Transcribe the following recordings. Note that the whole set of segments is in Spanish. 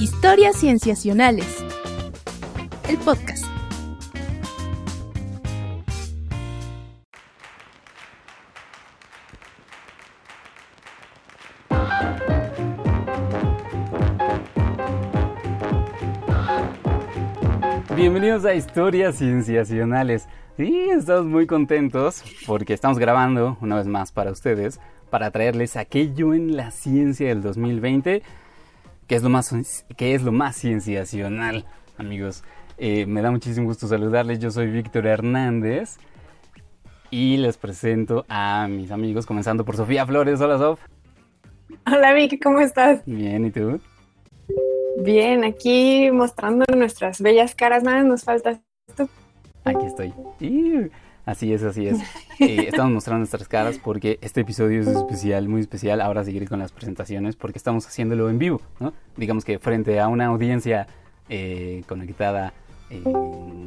Historias Cienciacionales. El podcast. Bienvenidos a Historias Cienciacionales. Sí, estamos muy contentos porque estamos grabando una vez más para ustedes para traerles aquello en la ciencia del 2020 que es lo más, que es lo más cienciacional, amigos. Eh, me da muchísimo gusto saludarles. Yo soy Víctor Hernández y les presento a mis amigos, comenzando por Sofía Flores. Hola, Sof. Hola, Vicky, ¿cómo estás? Bien, ¿y tú? Bien, aquí mostrando nuestras bellas caras. Nada nos falta esto. Aquí estoy. Así es, así es. Eh, estamos mostrando nuestras caras porque este episodio es especial, muy especial. Ahora seguiré con las presentaciones porque estamos haciéndolo en vivo, ¿no? Digamos que frente a una audiencia eh, conectada eh,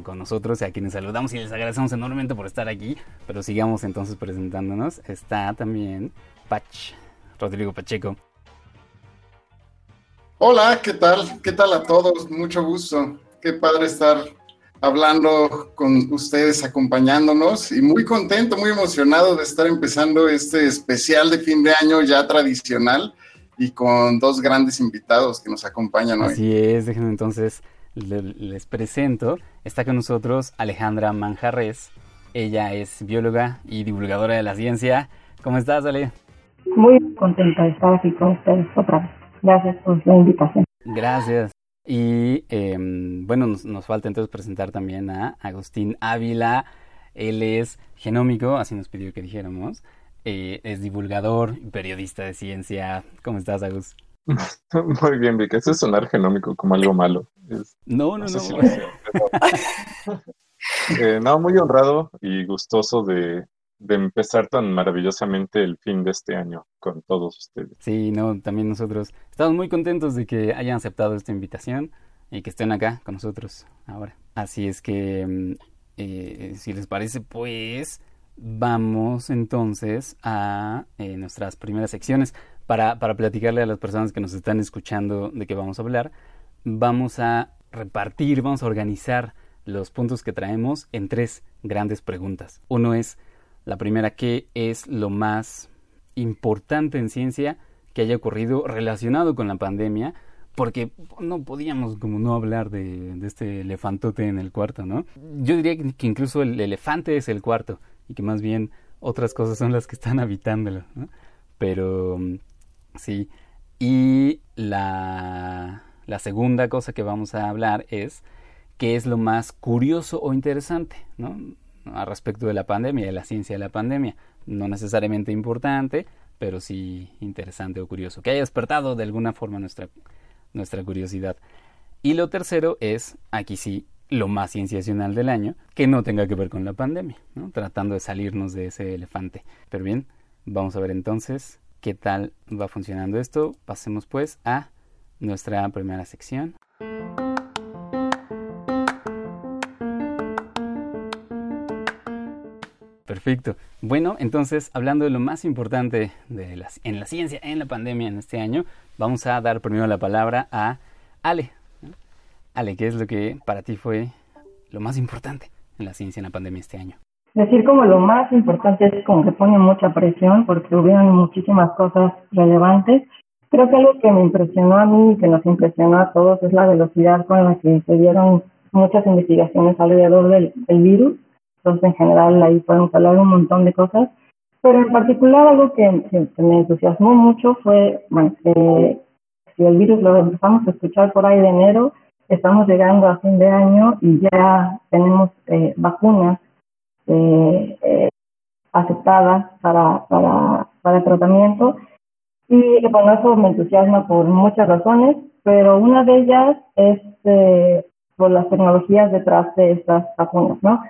con nosotros, a quienes saludamos y les agradecemos enormemente por estar aquí. Pero sigamos entonces presentándonos. Está también Pach, Rodrigo Pacheco. Hola, ¿qué tal? ¿Qué tal a todos? Mucho gusto. Qué padre estar hablando con ustedes, acompañándonos y muy contento, muy emocionado de estar empezando este especial de fin de año ya tradicional y con dos grandes invitados que nos acompañan hoy. Así es, déjenme entonces les presento. Está con nosotros Alejandra Manjarres. Ella es bióloga y divulgadora de la ciencia. ¿Cómo estás, Ale? Muy contenta de estar aquí con ustedes otra vez. Gracias por la invitación. Gracias. Y em, bueno, nos, falta entonces presentar también a Agustín Ávila. Él es genómico, así nos pidió que dijéramos. Eh, es divulgador y periodista de ciencia. ¿Cómo estás, Agus? Muy bien, Vic. Eso es sonar genómico como algo malo. no, no, no. Eh, no, muy honrado y gustoso de, de empezar tan maravillosamente el fin de este año con todos ustedes. Sí, no, también nosotros estamos muy contentos de que hayan aceptado esta invitación y que estén acá con nosotros ahora. Así es que, mm, eh, si les parece, pues vamos entonces a eh, nuestras primeras secciones. Para, para platicarle a las personas que nos están escuchando de qué vamos a hablar, vamos a repartir, vamos a organizar los puntos que traemos en tres grandes preguntas. Uno es, la primera, ¿qué es lo más importante en ciencia que haya ocurrido relacionado con la pandemia? Porque no podíamos como no hablar de, este elefantote en el cuarto, ¿no? Yo diría que incluso el elefante es el cuarto y que más bien otras cosas son las que están habitándolo, ¿no? Pero sí. Y la, la segunda cosa que vamos a hablar es qué es lo más curioso o interesante, ¿no? A respecto de la pandemia, de la ciencia de la pandemia. No necesariamente importante, pero sí interesante o curioso, que haya despertado de alguna forma nuestra, nuestra curiosidad. Y lo tercero es, aquí sí, lo más cienciacional del año, que no tenga que ver con la pandemia, tratando de salirnos de ese elefante. Pero bien, vamos a ver entonces qué tal va funcionando esto. Pasemos pues a nuestra primera sección. Perfecto. Bueno, entonces, hablando de lo más importante de las, en la ciencia, en la pandemia en este año, vamos a dar primero la palabra a Ale. Ale, ¿qué es lo que para ti fue lo más importante en la ciencia en la pandemia este año? Decir como lo más importante es como que pone mucha presión porque hubieron muchísimas cosas relevantes. Creo que algo que me impresionó a mí y que nos impresionó a todos es la velocidad con la que se dieron muchas investigaciones alrededor del virus entonces, en general, ahí podemos hablar un montón de cosas. Pero en particular, algo que, me entusiasmó mucho fue, bueno, que si el virus lo empezamos a escuchar por ahí de enero, estamos llegando a fin de año y ya tenemos eh, vacunas eh, eh, aceptadas para, para, para el tratamiento. Y bueno, eso me entusiasma por muchas razones, pero una de ellas es por las tecnologías detrás de estas vacunas, ¿no?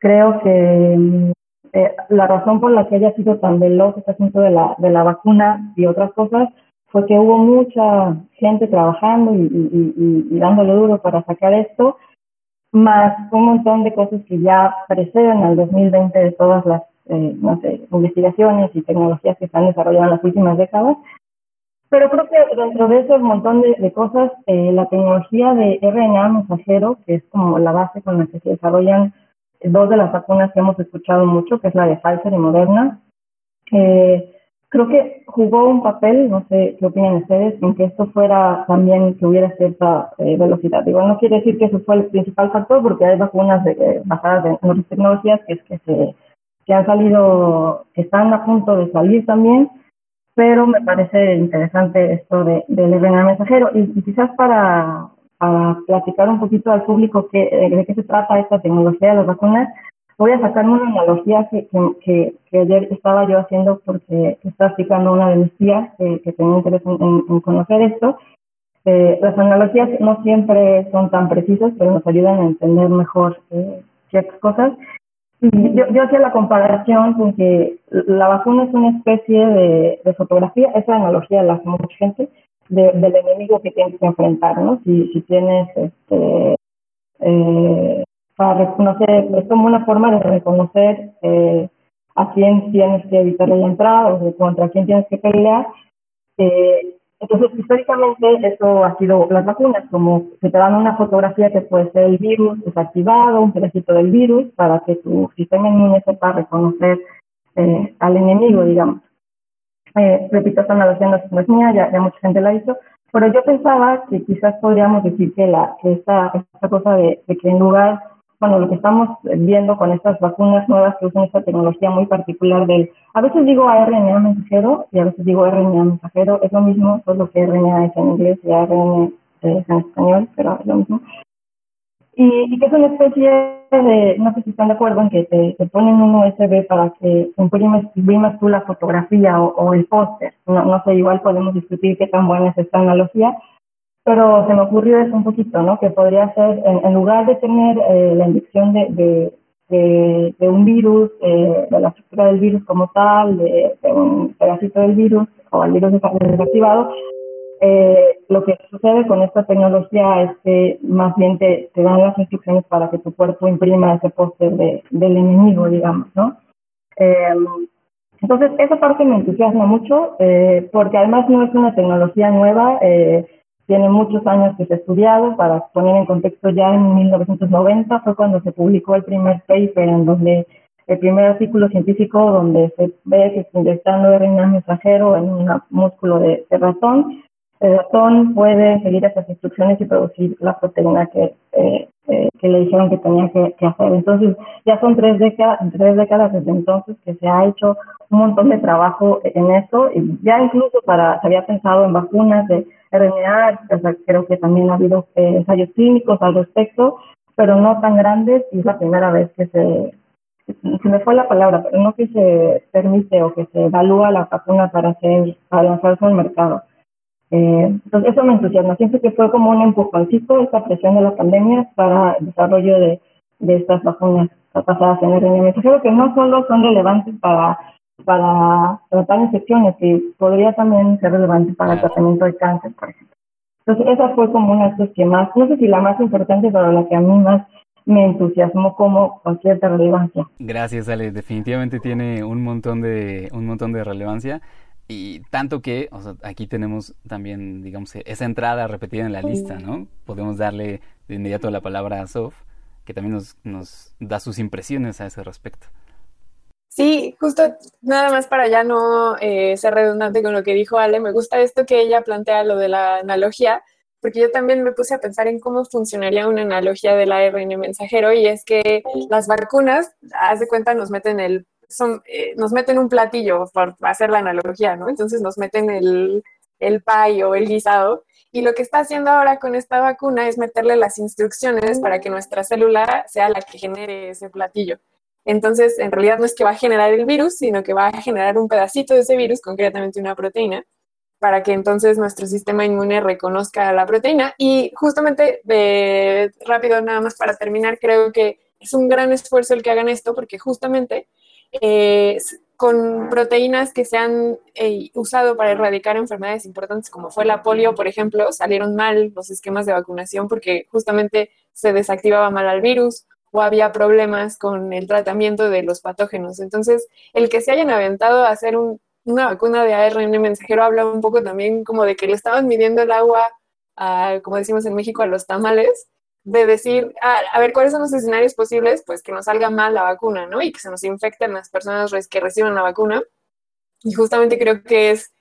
Creo que eh, la razón por la que haya sido tan veloz este asunto de la, de la vacuna y otras cosas fue que hubo mucha gente trabajando y, y, dándole duro para sacar esto, más un montón de cosas que ya preceden al 2020 de todas las eh, no sé, investigaciones y tecnologías que están desarrollando en las últimas décadas. Pero creo que dentro de ese montón de, cosas, eh, la tecnología de RNA mensajero, que es como la base con la que se desarrollan dos de las vacunas que hemos escuchado mucho, que es la de Pfizer y Moderna, eh, creo que jugó un papel, no sé qué opinan ustedes, en que esto fuera también que hubiera cierta eh, velocidad. Igual no quiere decir que eso fue el principal factor, porque hay vacunas de, basadas en otras tecnologías que, es que, se, que han salido, que están a punto de salir también, pero me parece interesante esto de, del RNA mensajero. Y, quizás para, para, platicar un poquito al público que, de qué se trata esta tecnología de las vacunas, voy a sacarme una analogía que, que, que, ayer estaba yo haciendo porque estaba explicando una de mis tías que, tenía interés en, conocer esto. Eh, las analogías no siempre son tan precisas, pero nos ayudan a entender mejor eh, ciertas cosas. Yo, yo hacía la comparación con que la vacuna es una especie de, de fotografía, esa analogía la hace mucha gente, del enemigo que tienes que enfrentar, ¿no? Si, si tienes, este, eh, para reconocer, es como una forma de reconocer eh, a quién tienes que evitar la entrada o contra quién tienes que pelear. Eh, entonces, históricamente, eso ha sido las vacunas, como que te dan una fotografía que puede ser el virus desactivado, un pedacito del virus, para que tu sistema inmune sepa reconocer eh, al enemigo, digamos. Eh, repito, esta analogía no es mía, ya, ya, mucha gente la ha dicho, pero yo pensaba que quizás podríamos decir que, la, que esta, esta cosa de, de que en lugar bueno, lo que estamos viendo con estas vacunas nuevas que usan esta tecnología muy particular del, a veces digo RNA mensajero y a veces digo RNA mensajero, es lo mismo, solo que RNA es en inglés y ARN es en español, pero es lo mismo. Y, que es una especie de, no sé si están de acuerdo en que te, ponen un USB para que imprimes, imprimas tú la fotografía o, el póster. No, no sé, igual podemos discutir qué tan buena es esta analogía, pero se me ocurrió eso un poquito, ¿no? Que podría ser, en, lugar de tener eh, la inyección de, de, de, un virus, eh, de la estructura del virus como tal, de, un pedacito del virus o el virus desactivado, eh, lo que sucede con esta tecnología es que más bien te, dan las instrucciones para que tu cuerpo imprima ese póster de, del enemigo, digamos, ¿no? Em, entonces, esa parte me entusiasma mucho porque además no es una tecnología nueva. Eh, tiene muchos años que se ha estudiado, para poner en contexto ya en 1990 fue cuando se publicó el primer paper en donde el primer artículo científico donde se ve que inyectando RNA mensajero en un músculo de, ratón, el ratón puede seguir esas instrucciones y producir la proteína que, eh, eh, que le dijeron que tenía que, que, hacer. Entonces, ya son tres décadas, tres décadas desde entonces que se ha hecho un montón de trabajo en eso, y ya incluso para, se había pensado en vacunas de RNA, creo que también ha habido eh, ensayos clínicos al respecto, pero no tan grandes y es la primera vez que se, se me fue la palabra, pero no que se permite o que se evalúa la vacuna para hacer, para lanzarse al mercado. Eh, entonces eso me entusiasma. Siento que fue como un empujoncito esta presión de la pandemia para el desarrollo de, de estas vacunas basadas en RNA Creo que no solo son relevantes para para tratar infecciones y podría también ser relevante para el tratamiento de cáncer, por ejemplo. Entonces, esa fue como una de las que más, no sé si la más importante, pero la que a mí más me entusiasmó como con cierta relevancia. Gracias, Ale. Definitivamente tiene un montón de, un montón de relevancia. Y tanto que, aquí tenemos también, digamos, esa entrada repetida en la lista, ¿no? Podemos darle de inmediato la palabra a Sof, que también nos, nos da sus impresiones a ese respecto. Sí, justo nada más para ya no eh, ser redundante con lo que dijo Ale, me gusta esto que ella plantea, lo de la analogía, porque yo también me puse a pensar en cómo funcionaría una analogía del ARN mensajero y es que las vacunas, haz de cuenta, nos meten el, son, eh, nos meten un platillo para hacer la analogía, ¿no? Entonces nos meten el, el pay o el guisado y lo que está haciendo ahora con esta vacuna es meterle las instrucciones para que nuestra célula sea la que genere ese platillo. Entonces, en realidad no es que va a generar el virus, sino que va a generar un pedacito de ese virus, concretamente una proteína, para que entonces nuestro sistema inmune reconozca la proteína. Y justamente, de, rápido, nada más para terminar, creo que es un gran esfuerzo el que hagan esto, porque justamente eh, con proteínas que se han eh, usado para erradicar enfermedades importantes como fue la polio, por ejemplo, salieron mal los esquemas de vacunación porque justamente se desactivaba mal al virus o había problemas con el tratamiento de los patógenos. Entonces, el que se hayan aventado a hacer un, una vacuna de ARN mensajero habla un poco también como de que le estaban midiendo el agua, como decimos en México, a los tamales, de decir, ah, a ver, ¿cuáles son los escenarios posibles? Pues que nos salga mal la vacuna, ¿no? Y que se nos infecten las personas que reciban la vacuna. Y justamente creo que es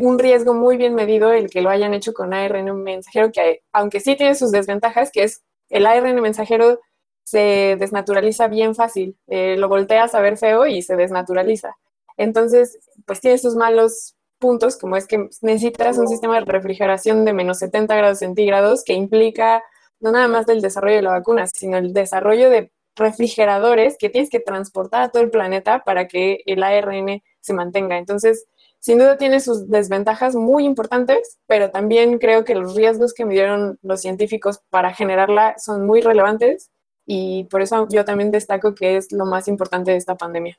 un riesgo muy bien medido el que lo hayan hecho con ARN mensajero, que aunque sí tiene sus desventajas, que es el ARN mensajero se desnaturaliza bien fácil, eh, lo volteas a ver feo y se desnaturaliza. Entonces, pues tiene sus malos puntos, como es que necesitas un sistema de refrigeración de menos 70 grados centígrados que implica no nada más del desarrollo de la vacuna, sino el desarrollo de refrigeradores que tienes que transportar a todo el planeta para que el ARN se mantenga. Entonces, sin duda tiene sus desventajas muy importantes, pero también creo que los riesgos que midieron los científicos para generarla son muy relevantes y por eso yo también destaco que es lo más importante de esta pandemia.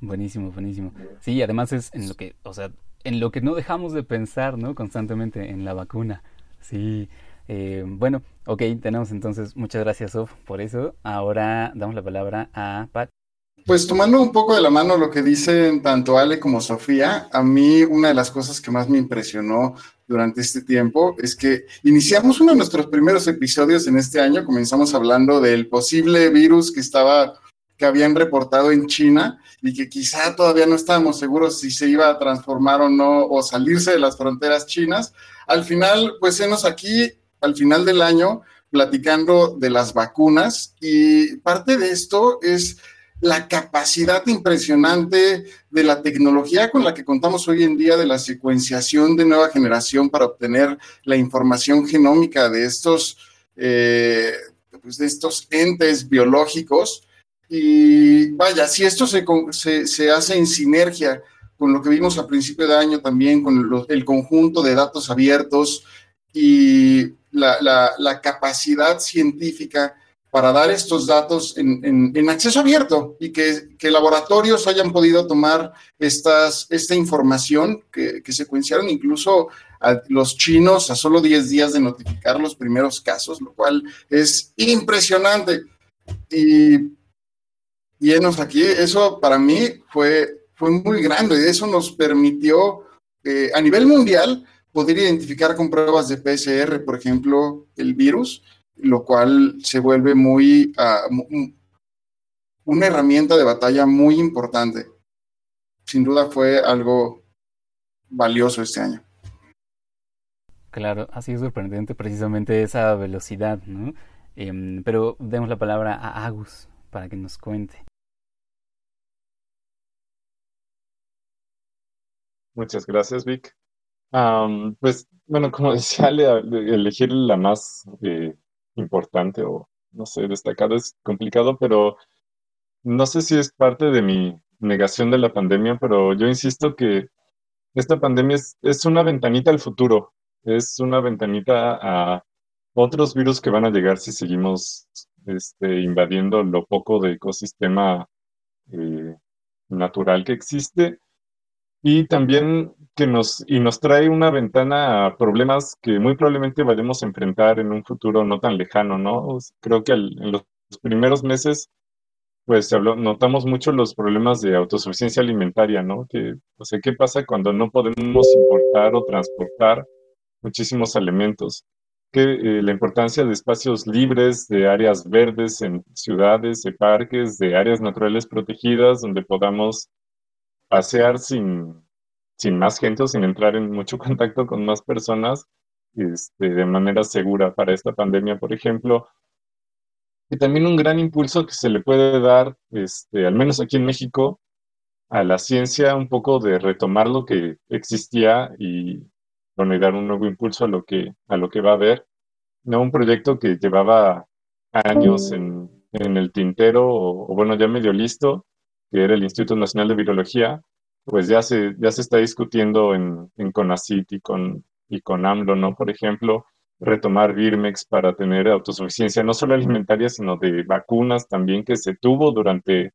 Buenísimo, buenísimo. Sí, además es en lo que, o sea, en lo que no dejamos de pensar, ¿no? Constantemente en la vacuna. Sí. Eh, bueno, ok, tenemos entonces, muchas gracias, Sof, por eso. Ahora damos la palabra a Pat. Pues tomando un poco de la mano lo que dicen tanto Ale como Sofía, a mí una de las cosas que más me impresionó durante este tiempo es que iniciamos uno de nuestros primeros episodios en este año, comenzamos hablando del posible virus que estaba que habían reportado en China y que quizá todavía no estábamos seguros si se iba a transformar o no o salirse de las fronteras chinas. Al final, pues enos aquí al final del año platicando de las vacunas y parte de esto es la capacidad impresionante de la tecnología con la que contamos hoy en día de la secuenciación de nueva generación para obtener la información genómica de estos, eh, pues de estos entes biológicos. Y vaya, si esto se, se, hace en sinergia con lo que vimos a principio de año también, con el conjunto de datos abiertos y la, capacidad científica para dar estos datos en, acceso abierto y que, laboratorios hayan podido tomar esta información que, que, secuenciaron incluso a los chinos a solo 10 días de notificar los primeros casos, lo cual es impresionante. Y llenos aquí, eso para mí fue, fue muy grande y eso nos permitió eh, a nivel mundial poder identificar con pruebas de PCR, por ejemplo, el virus lo cual se vuelve muy ah, una herramienta de batalla muy importante. Sin duda fue algo valioso este año. Claro, ha sido sorprendente precisamente esa velocidad, ¿no? Em, pero demos la palabra a Agus para que nos cuente. Muchas gracias, Vic. Pues, bueno, como decía, elegir la más eh, importante o, no sé, destacado es complicado, pero no sé si es parte de mi negación de la pandemia, pero yo insisto que esta pandemia es, una ventanita al futuro, es una ventanita a otros virus que van a llegar si seguimos este, invadiendo lo poco de ecosistema eh, natural que existe. Y también que nos, y nos trae una ventana a problemas que muy probablemente vayamos a enfrentar en un futuro no tan lejano, ¿no? Creo que en los primeros meses, pues notamos mucho los problemas de autosuficiencia alimentaria, ¿no? Que, o sea, ¿qué pasa cuando no podemos importar o transportar muchísimos alimentos? Que, eh, la importancia de espacios libres, de áreas verdes en ciudades, de parques, de áreas naturales protegidas, donde podamos pasear sin, sin más gente o sin entrar en mucho contacto con más personas este, de manera segura para esta pandemia, por ejemplo. Y también un gran impulso que se le puede dar, este, al menos aquí en México, a la ciencia, un poco de retomar lo que existía y, bueno, dar un nuevo impulso a lo que, a lo que va a haber. No un proyecto que llevaba años en, en el tintero, o, bueno, ya medio listo, que era el Instituto Nacional de Virología, pues ya se, ya se está discutiendo en, en CONACIT y con, y con AMLO, ¿no? Por ejemplo, retomar Birmex para tener autosuficiencia no solo alimentaria, sino de vacunas también que se tuvo durante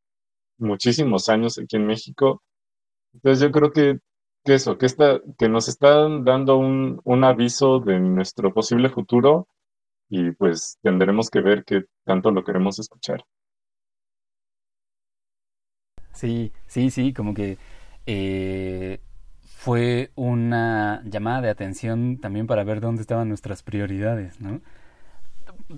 muchísimos años aquí en México. Entonces yo creo que, que eso, que, está, que nos están dando un, un aviso de nuestro posible futuro y pues tendremos que ver qué tanto lo queremos escuchar. Sí, sí, sí, como que eh, fue una llamada de atención también para ver dónde estaban nuestras prioridades, ¿no?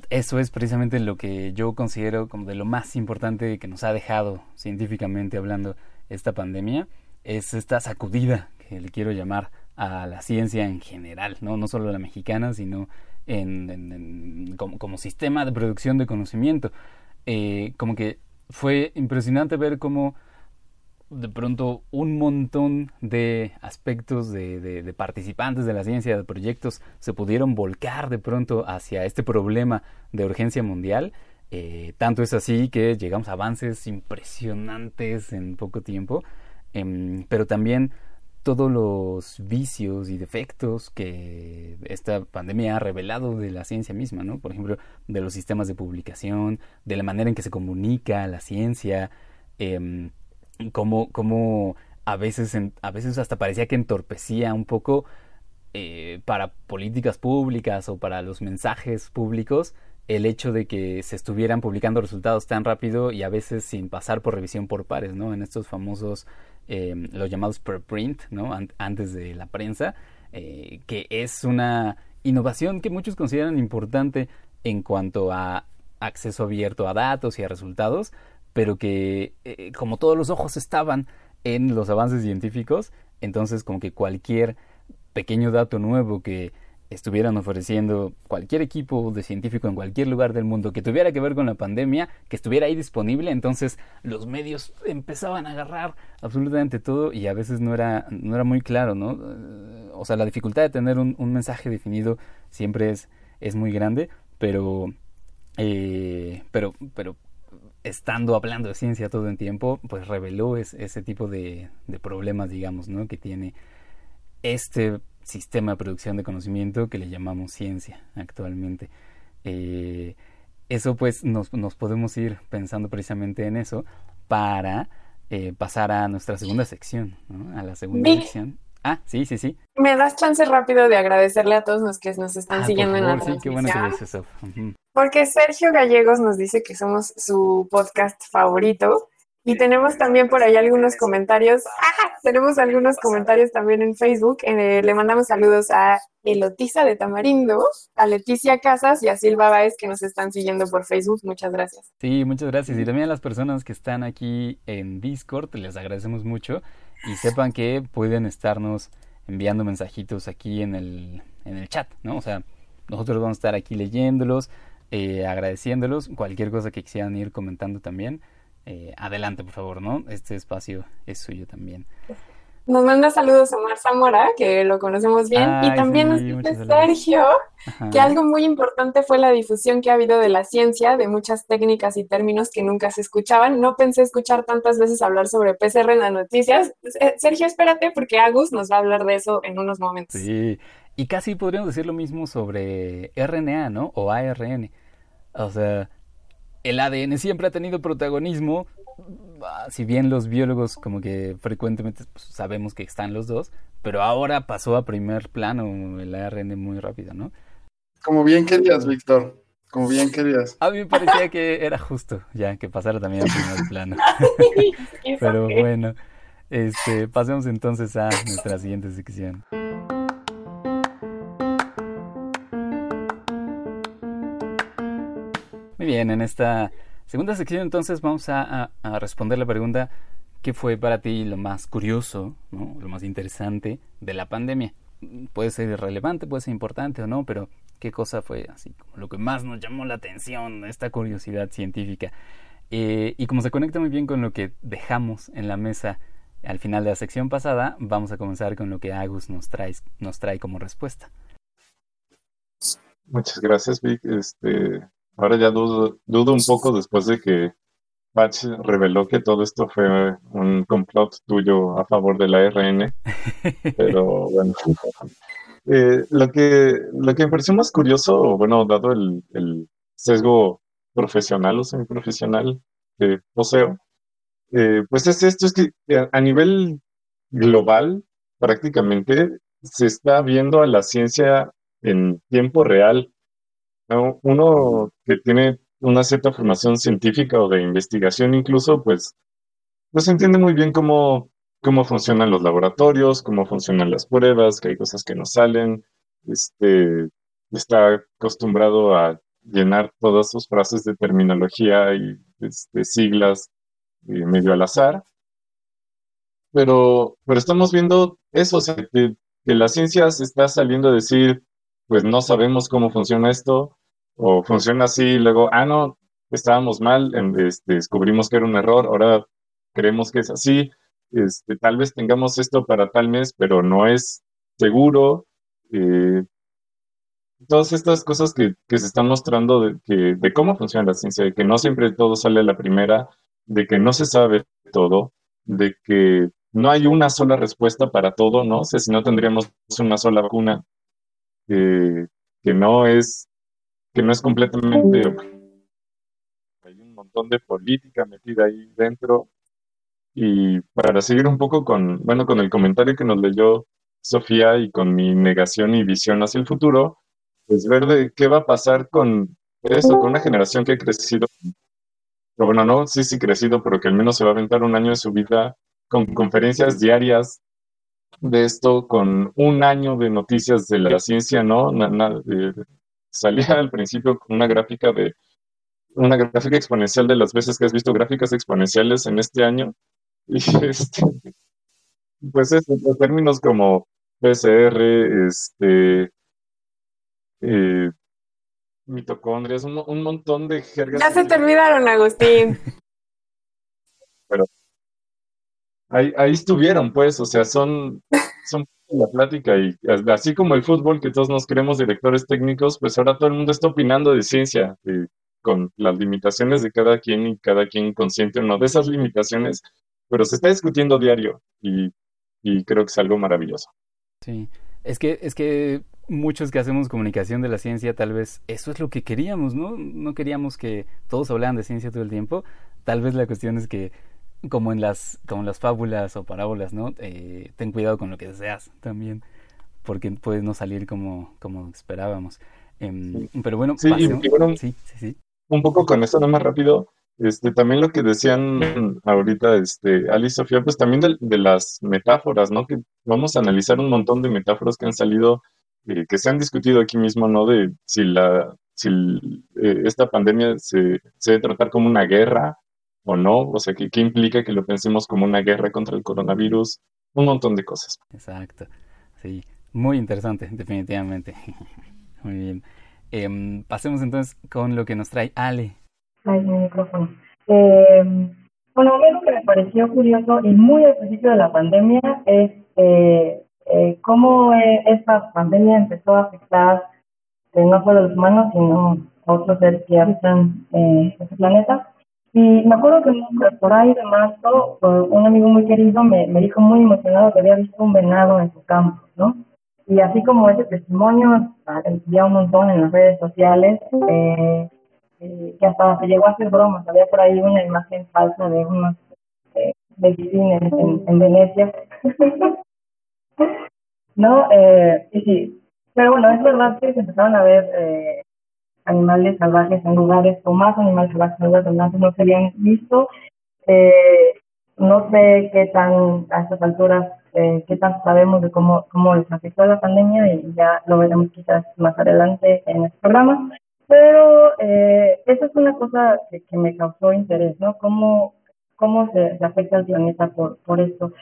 Eso es precisamente lo que yo considero como de lo más importante que nos ha dejado científicamente hablando esta pandemia, es esta sacudida que le quiero llamar a la ciencia en general, no, no solo la mexicana, sino en, como, sistema de producción de conocimiento. Eh, como que fue impresionante ver cómo de pronto un montón de aspectos de, participantes de la ciencia, de proyectos, se pudieron volcar de pronto hacia este problema de urgencia mundial. Eh, tanto es así que llegamos a avances impresionantes en poco tiempo, em, pero también todos los vicios y defectos que esta pandemia ha revelado de la ciencia misma, ¿no? Por ejemplo, de los sistemas de publicación, de la manera en que se comunica la ciencia, eh, como, como a veces, a veces hasta parecía que entorpecía un poco eh, para políticas públicas o para los mensajes públicos el hecho de que se estuvieran publicando resultados tan rápido y a veces sin pasar por revisión por pares, ¿no? En estos famosos, eh, los llamados preprint, ¿no? antes de la prensa, eh, que es una innovación que muchos consideran importante en cuanto a acceso abierto a datos y a resultados, pero que eh, como todos los ojos estaban en los avances científicos, entonces como que cualquier pequeño dato nuevo que estuvieran ofreciendo cualquier equipo de científico en cualquier lugar del mundo que tuviera que ver con la pandemia, que estuviera ahí disponible, entonces los medios empezaban a agarrar absolutamente todo y a veces no era, no era muy claro, ¿no? O sea, la dificultad de tener un, mensaje definido siempre es, es muy grande, pero, eh, pero, pero estando hablando de ciencia todo el tiempo, pues reveló ese tipo de, problemas, digamos, ¿no? que tiene este sistema de producción de conocimiento que le llamamos ciencia actualmente. Eh, eso pues nos, podemos ir pensando precisamente en eso para eh, pasar a nuestra segunda sección, ¿no? a la segunda sección. Ah, sí, sí, sí. ¿Me das chance rápido de agradecerle a todos los que nos están ah, siguiendo en la sí, qué bueno que Porque Sergio Gallegos nos dice que somos su podcast favorito. Y tenemos también por ahí algunos comentarios. ¡Ah! Tenemos algunos comentarios también en Facebook. Eh, le mandamos saludos a Elotiza de Tamarindo, a Leticia Casas y a Silva Baez que nos están siguiendo por Facebook. Muchas gracias. Sí, muchas gracias. Y también a las personas que están aquí en Discord, les agradecemos mucho y sepan que pueden estarnos enviando mensajitos aquí en el, en el chat, ¿no? O sea, nosotros vamos a estar aquí leyéndolos, eh, agradeciéndolos, cualquier cosa que quisieran ir comentando también. Eh, adelante, por favor, ¿no? Este espacio es suyo también. Nos manda saludos a Omar Zamora, que lo conocemos bien, y también nos dice Sergio que algo muy importante fue la difusión que ha habido de la ciencia, de muchas técnicas y términos que nunca se escuchaban. No pensé escuchar tantas veces hablar sobre PCR en las noticias. Eh, Sergio, espérate, porque Agus nos va a hablar de eso en unos momentos. Sí, y casi podríamos decir lo mismo sobre RNA, ¿no? O ARN. O sea, el ADN siempre ha tenido protagonismo, si bien los biólogos como que frecuentemente pues, sabemos que están los dos, pero ahora pasó a primer plano el ARN muy rápido, ¿no? Como bien querías, Víctor. Como bien querías. A mí me parecía que era justo ya que pasara también a primer plano. pero bueno, este, pasemos entonces a nuestra siguiente sección. bien, en esta segunda sección entonces vamos a, responder la pregunta, ¿qué fue para ti lo más curioso, lo más interesante de la pandemia? Puede ser relevante, puede ser importante o no, pero ¿qué cosa fue así como lo que más nos llamó la atención, esta curiosidad científica? Eh, y como se conecta muy bien con lo que dejamos en la mesa al final de la sección pasada, vamos a comenzar con lo que Agus nos trae, nos trae como respuesta. Muchas gracias, Vic. Este, Ahora ya dudo, dudo un poco después de que Patch reveló que todo esto fue un complot tuyo a favor de la ARN. Pero bueno. Eh, lo, que, lo que me pareció más curioso, bueno, dado el, sesgo profesional o semiprofesional que poseo, eh, pues es esto, es que a nivel global prácticamente se está viendo a la ciencia en tiempo real uno que tiene una cierta formación científica o de investigación incluso, pues no se entiende muy bien cómo cómo funcionan los laboratorios, cómo funcionan las pruebas, que hay cosas que no salen. Este, está acostumbrado a llenar todas sus frases de terminología y de, siglas medio al azar. Pero, pero estamos viendo eso, o sea, que, la ciencia se está saliendo a decir, pues no sabemos cómo funciona esto, o funciona así, luego, ah, no, estábamos mal, este, descubrimos que era un error, ahora creemos que es así, este, tal vez tengamos esto para tal mes, pero no es seguro. Eh, todas estas cosas que, se están mostrando de, que, de cómo funciona la ciencia, de que no siempre todo sale a la primera, de que no se sabe todo, de que no hay una sola respuesta para todo, ¿no? O sea, si no tendríamos una sola vacuna, eh, que no es, que no es completamente, hay un montón de política metida ahí dentro. Y para seguir un poco con, bueno, con el comentario que nos leyó Sofía y con mi negación y visión hacia el futuro, pues ver de qué va a pasar con esto, con una generación que ha crecido, bueno, no, sí, sí crecido, pero que al menos se va a aventar un año de su vida con conferencias diarias de esto, con un año de noticias de la ciencia, ¿no? salía al principio con una gráfica de una gráfica exponencial de las veces que has visto gráficas exponenciales en este año. Y este, pues eso, los términos como PCR, este, eh, mitocondrias, un, un, montón de jergas. Ya se te olvidaron, Agustín. Pero ahí, ahí estuvieron, pues, o sea, son, la plática y así como el fútbol, que todos nos creemos directores técnicos, pues ahora todo el mundo está opinando de ciencia, con las limitaciones de cada quien y cada quien consciente o no de esas limitaciones, pero se está discutiendo diario y, y creo que es algo maravilloso. Sí, es que, es que muchos que hacemos comunicación de la ciencia, tal vez eso es lo que queríamos, ¿no? No queríamos que todos hablaran de ciencia todo el tiempo. Tal vez la cuestión es que, como en las, como en las fábulas o parábolas, ¿no? Eh, ten cuidado con lo que deseas también, porque puede no salir como, como esperábamos. Em, pero bueno, sí, sí, sí, un poco con eso, no más rápido. Este, también lo que decían ahorita, este, Ali y Sofía, pues también de, las metáforas, ¿no? Que vamos a analizar un montón de metáforas que han salido eh, que se han discutido aquí mismo, ¿no? De si, la, si eh, esta pandemia se, se, debe tratar como una guerra o no, o sea, ¿qué, ¿qué implica que lo pensemos como una guerra contra el coronavirus? Un montón de cosas. Exacto, sí, muy interesante, definitivamente. muy bien. Em, pasemos entonces con lo que nos trae Ale. Ay, mi micrófono. Eh, bueno, algo que me pareció curioso y muy al principio de la pandemia es eh, eh, cómo eh, esta pandemia empezó a afectar eh, no solo a los humanos, sino a otros seres que habitan eh, este planeta. Y me acuerdo que por ahí de marzo, un amigo muy querido me, me dijo muy emocionado que había visto un venado en su campo, ¿no? Y así como ese testimonio, ya un montón en las redes sociales, eh, que hasta se llegó a hacer bromas. Había por ahí una imagen falsa de unos eh, en, en Venecia ¿no? Eh, y sí, pero bueno, es verdad que se empezaron a ver eh, animales salvajes en lugares o más animales salvajes en lugares donde antes no se habían visto. Eh, no sé qué tan a estas alturas, eh, qué tanto sabemos de cómo, cómo les afectó la pandemia y ya lo veremos quizás más adelante en este programa. Pero eh, esa es una cosa que, me causó interés, ¿no? Cómo, cómo se, afecta al planeta por, por esto.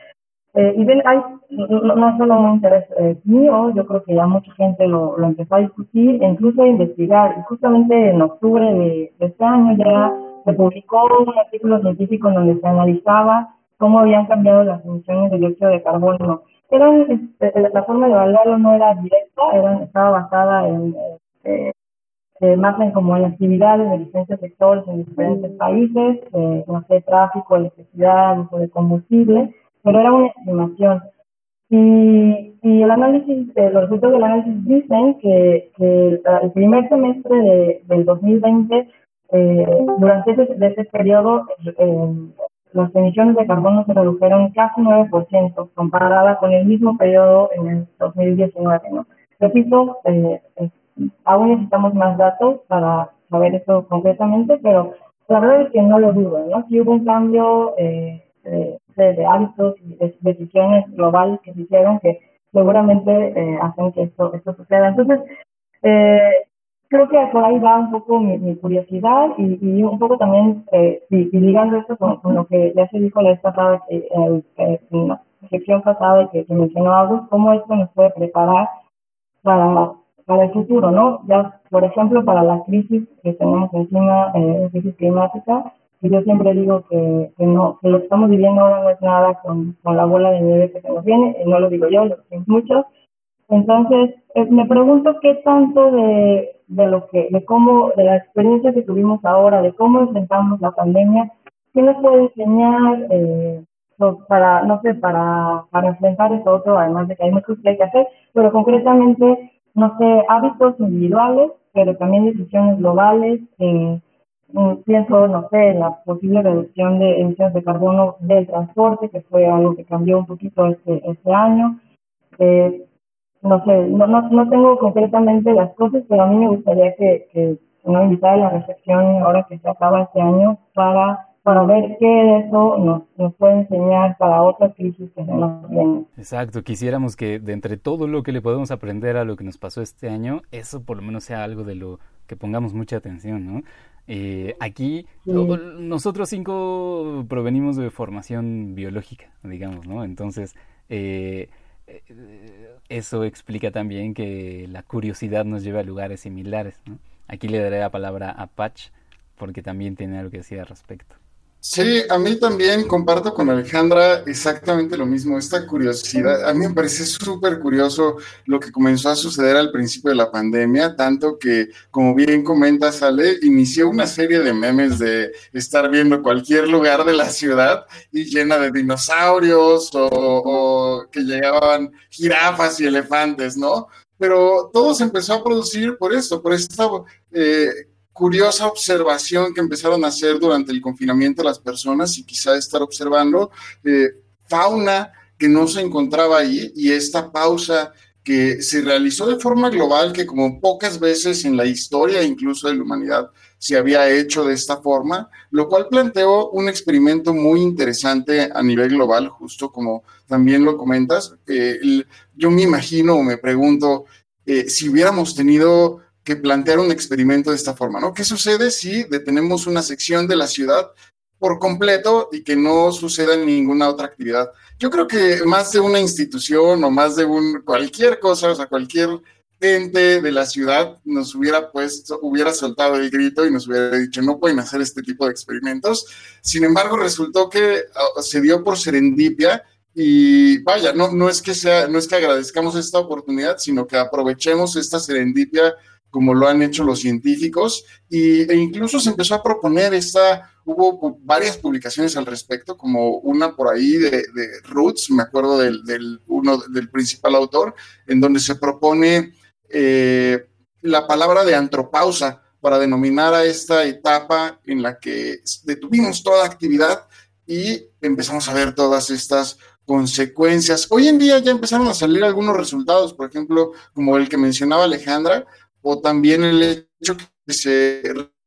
Eh, y ven, hay no, no solo un interés eh, mío, yo creo que ya mucha gente lo, lo empezó a discutir e incluso a investigar. Y justamente en octubre de, este año ya se publicó un artículo científico en donde se analizaba cómo habían cambiado las emisiones de dióxido de carbono. Eran, este, la forma de evaluarlo no era directa, era, estaba basada en eh, eh, más en como en actividades de diferentes sectores en diferentes países, eh, no sé, tráfico, electricidad, uso de combustible pero era una estimación. Y, y el análisis, los resultados del análisis dicen que, que el primer semestre de, del 2020, eh, durante ese, de ese periodo, eh, las emisiones de carbono se redujeron casi 9% comparada con el mismo periodo en el 2019. ¿no? Repito, eh, aún necesitamos más datos para saber eso concretamente, pero la verdad es que no lo dudo, ¿no? Si hubo un cambio eh, de hábitos y de decisiones globales que se hicieron que seguramente eh, hacen que esto, esto suceda. Entonces, eh, creo que por ahí va un poco mi, curiosidad y, y, un poco también, eh, y, ligando esto con, lo que ya se dijo la vez pasada, en la sección pasada que, que mencionó algo, cómo esto nos puede preparar para, para el futuro, ¿no? Ya, por ejemplo, para la crisis que tenemos encima, eh, crisis climática, y yo siempre digo que, que, no, que lo que estamos viviendo ahora no es nada con, con la bola de nieve que se nos viene, no lo digo yo, lo dicen muchos. Entonces, me pregunto qué tanto de, de lo que, de cómo, de la experiencia que tuvimos ahora, de cómo enfrentamos la pandemia, ¿qué nos puede enseñar eh, para, no sé, para, para enfrentar eso otro, además de que hay muchas que hay que hacer, pero concretamente, no sé, hábitos individuales, pero también decisiones globales, eh, pienso, no sé, en la posible reducción de emisiones de carbono del transporte, que fue algo que cambió un poquito este, este año. Eh, no sé, no, no, no tengo concretamente las cosas, pero a mí me gustaría que, que una invitada a la reflexión ahora que se acaba este año para para ver qué de eso nos, nos puede enseñar para otras crisis que se nos vienen. Exacto, quisiéramos que de entre todo lo que le podemos aprender a lo que nos pasó este año, eso por lo menos sea algo de lo que pongamos mucha atención, ¿no? Eh, aquí nosotros cinco provenimos de formación biológica, digamos, ¿no? Entonces, eh, eh, eso explica también que la curiosidad nos lleva a lugares similares, ¿no? Aquí le daré la palabra a Patch porque también tiene algo que decir al respecto. Sí, a mí también comparto con Alejandra exactamente lo mismo, esta curiosidad. A mí me parece súper curioso lo que comenzó a suceder al principio de la pandemia, tanto que, como bien comenta Sale, inició una serie de memes de estar viendo cualquier lugar de la ciudad y llena de dinosaurios o, que llegaban jirafas y elefantes, ¿no? Pero todo se empezó a producir por eso, por esta... Eh, curiosa observación que empezaron a hacer durante el confinamiento las personas y quizá estar observando eh, fauna que no se encontraba ahí y esta pausa que se realizó de forma global, que como pocas veces en la historia incluso de la humanidad se había hecho de esta forma, lo cual planteó un experimento muy interesante a nivel global, justo como también lo comentas. Eh, yo me imagino o me pregunto eh, si hubiéramos tenido que plantear un experimento de esta forma, ¿no? ¿Qué sucede si detenemos una sección de la ciudad por completo y que no suceda ninguna otra actividad? Yo creo que más de una institución o más de un cualquier cosa, o sea, cualquier ente de la ciudad nos hubiera puesto, hubiera soltado el grito y nos hubiera dicho, no pueden hacer este tipo de experimentos. Sin embargo, resultó que ah, se dio por serendipia y vaya, no, no es que sea, no es que agradezcamos esta oportunidad, sino que aprovechemos esta serendipia como lo han hecho los científicos, y, e incluso se empezó a proponer esta, hubo varias publicaciones al respecto, como una por ahí de, Roots, me acuerdo del, uno, del principal autor, en donde se propone eh, la palabra de antropausa para denominar a esta etapa en la que detuvimos toda actividad y empezamos a ver todas estas consecuencias. Hoy en día ya empezaron a salir algunos resultados, por ejemplo, como el que mencionaba Alejandra, o también el hecho que se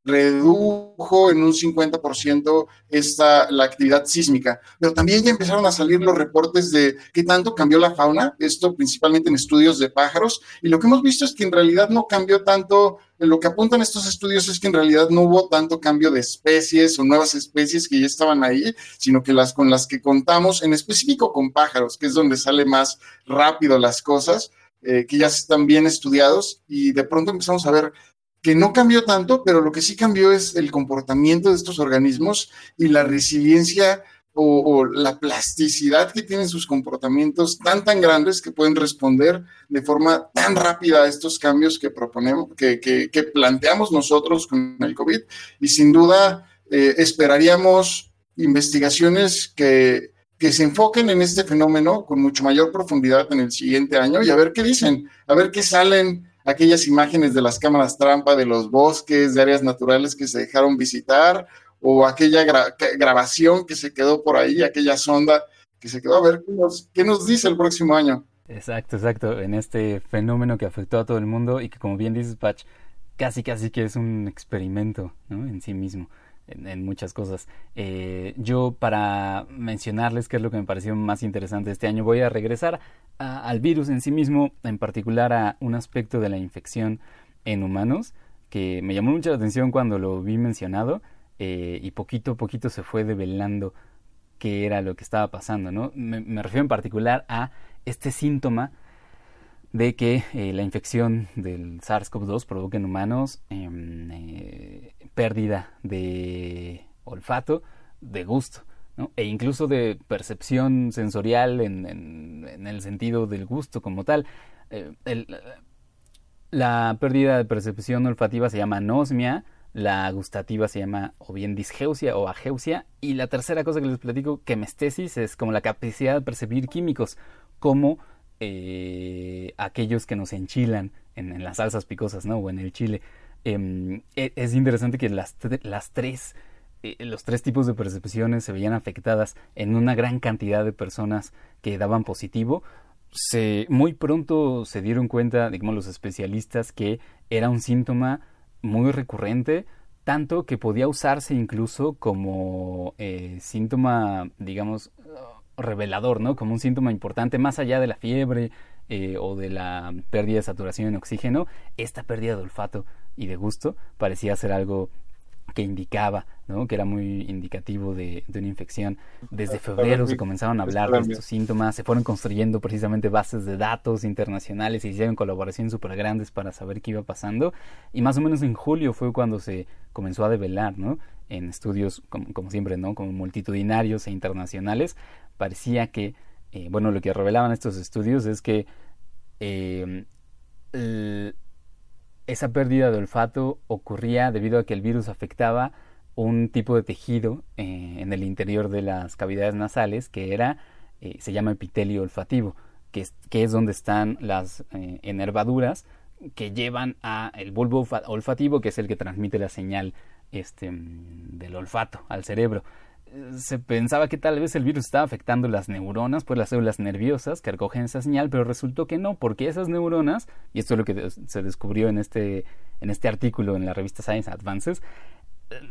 redujo en un 50% esta, la actividad sísmica, pero también ya empezaron a salir los reportes de qué tanto cambió la fauna, esto principalmente en estudios de pájaros, y lo que hemos visto es que en realidad no cambió tanto, lo que apuntan estos estudios es que en realidad no hubo tanto cambio de especies o nuevas especies que ya estaban ahí, sino que las con las que contamos, en específico con pájaros, que es donde sale más rápido las cosas, eh, que ya están bien estudiados y de pronto empezamos a ver que no cambió tanto, pero lo que sí cambió es el comportamiento de estos organismos y la resiliencia o, la plasticidad que tienen sus comportamientos tan tan grandes que pueden responder de forma tan rápida a estos cambios que proponemos, que, que, planteamos nosotros con el COVID. Y sin duda eh, esperaríamos investigaciones que que se enfoquen en este fenómeno con mucho mayor profundidad en el siguiente año y a ver qué dicen, a ver qué salen aquellas imágenes de las cámaras trampa de los bosques, de áreas naturales que se dejaron visitar, o aquella grabación que se quedó por ahí, aquella sonda que se quedó, a ver qué nos, nos dice el próximo año. Exacto, exacto, en este fenómeno que afectó a todo el mundo y que como bien dices, Patch, casi casi que es un experimento ¿no? en sí mismo. En, muchas cosas. Eh, yo para mencionarles qué es lo que me pareció más interesante este año, voy a regresar al virus en sí mismo, en particular a un aspecto de la infección en humanos que me llamó mucho la atención cuando lo vi mencionado eh, y poquito a poquito se fue develando qué era lo que estaba pasando, ¿no? Me, refiero en particular a este síntoma de que eh, la infección del SARS-CoV-2 provoca en humanos em, eh, pérdida de olfato, de gusto, e incluso de percepción sensorial en, en, el sentido del gusto como tal. la pérdida de percepción olfativa se llama anosmia, la gustativa se llama o bien disgeusia o ageusia. Y la tercera cosa que les platico, quemestesis, es como la capacidad de percibir químicos, como eh, aquellos que nos enchilan en, las salsas picosas, ¿no? O en el chile. Em, e, es interesante que las, las tres, eh, los tres tipos de percepciones se veían afectadas en una gran cantidad de personas que daban positivo. Se, muy pronto se dieron cuenta, digamos, los especialistas que era un síntoma muy recurrente, tanto que podía usarse incluso como eh, síntoma, digamos, revelador, ¿no? Como un síntoma importante, más allá de la fiebre eh, o de la pérdida de saturación en oxígeno, esta pérdida de olfato y de gusto parecía ser algo que indicaba, ¿no? que era muy indicativo de, una infección. Desde febrero se comenzaron a hablar de estos síntomas, se fueron construyendo precisamente bases de datos internacionales, se hicieron colaboraciones súper grandes para saber qué iba pasando, y más o menos en julio fue cuando se comenzó a develar, ¿no? en estudios, como, siempre, ¿no? como multitudinarios e internacionales, parecía que, eh, bueno, lo que revelaban estos estudios es que eh, esa pérdida de olfato ocurría debido a que el virus afectaba un tipo de tejido eh, en el interior de las cavidades nasales que era, se llama epitelio olfativo, que es, que es donde están las enervaduras que llevan a el bulbo olfativo, que es el que transmite la señal este, del olfato al cerebro se pensaba que tal vez el virus estaba afectando las neuronas, pues las células nerviosas que recogen esa señal, pero resultó que no, porque esas neuronas, y esto es lo que se descubrió en este, en este artículo en la revista Science Advances,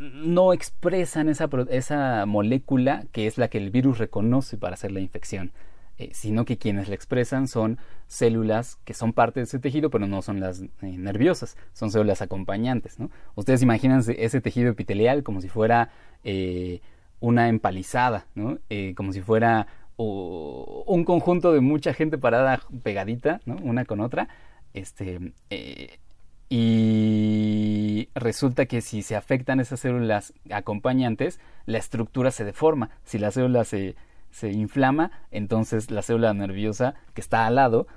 no expresan esa, esa molécula que es la que el virus reconoce para hacer la infección, eh, sino que quienes la expresan son células que son parte de ese tejido, pero no son las eh, nerviosas, son células acompañantes. Ustedes imagínense ese tejido epitelial como si fuera... Eh, una empalizada, ¿no? Eh, como si fuera un conjunto de mucha gente parada pegadita, ¿no? Una con otra. Este, eh, y resulta que si se afectan esas células acompañantes, la estructura se deforma. Si la célula se, se inflama, entonces la célula nerviosa que está al lado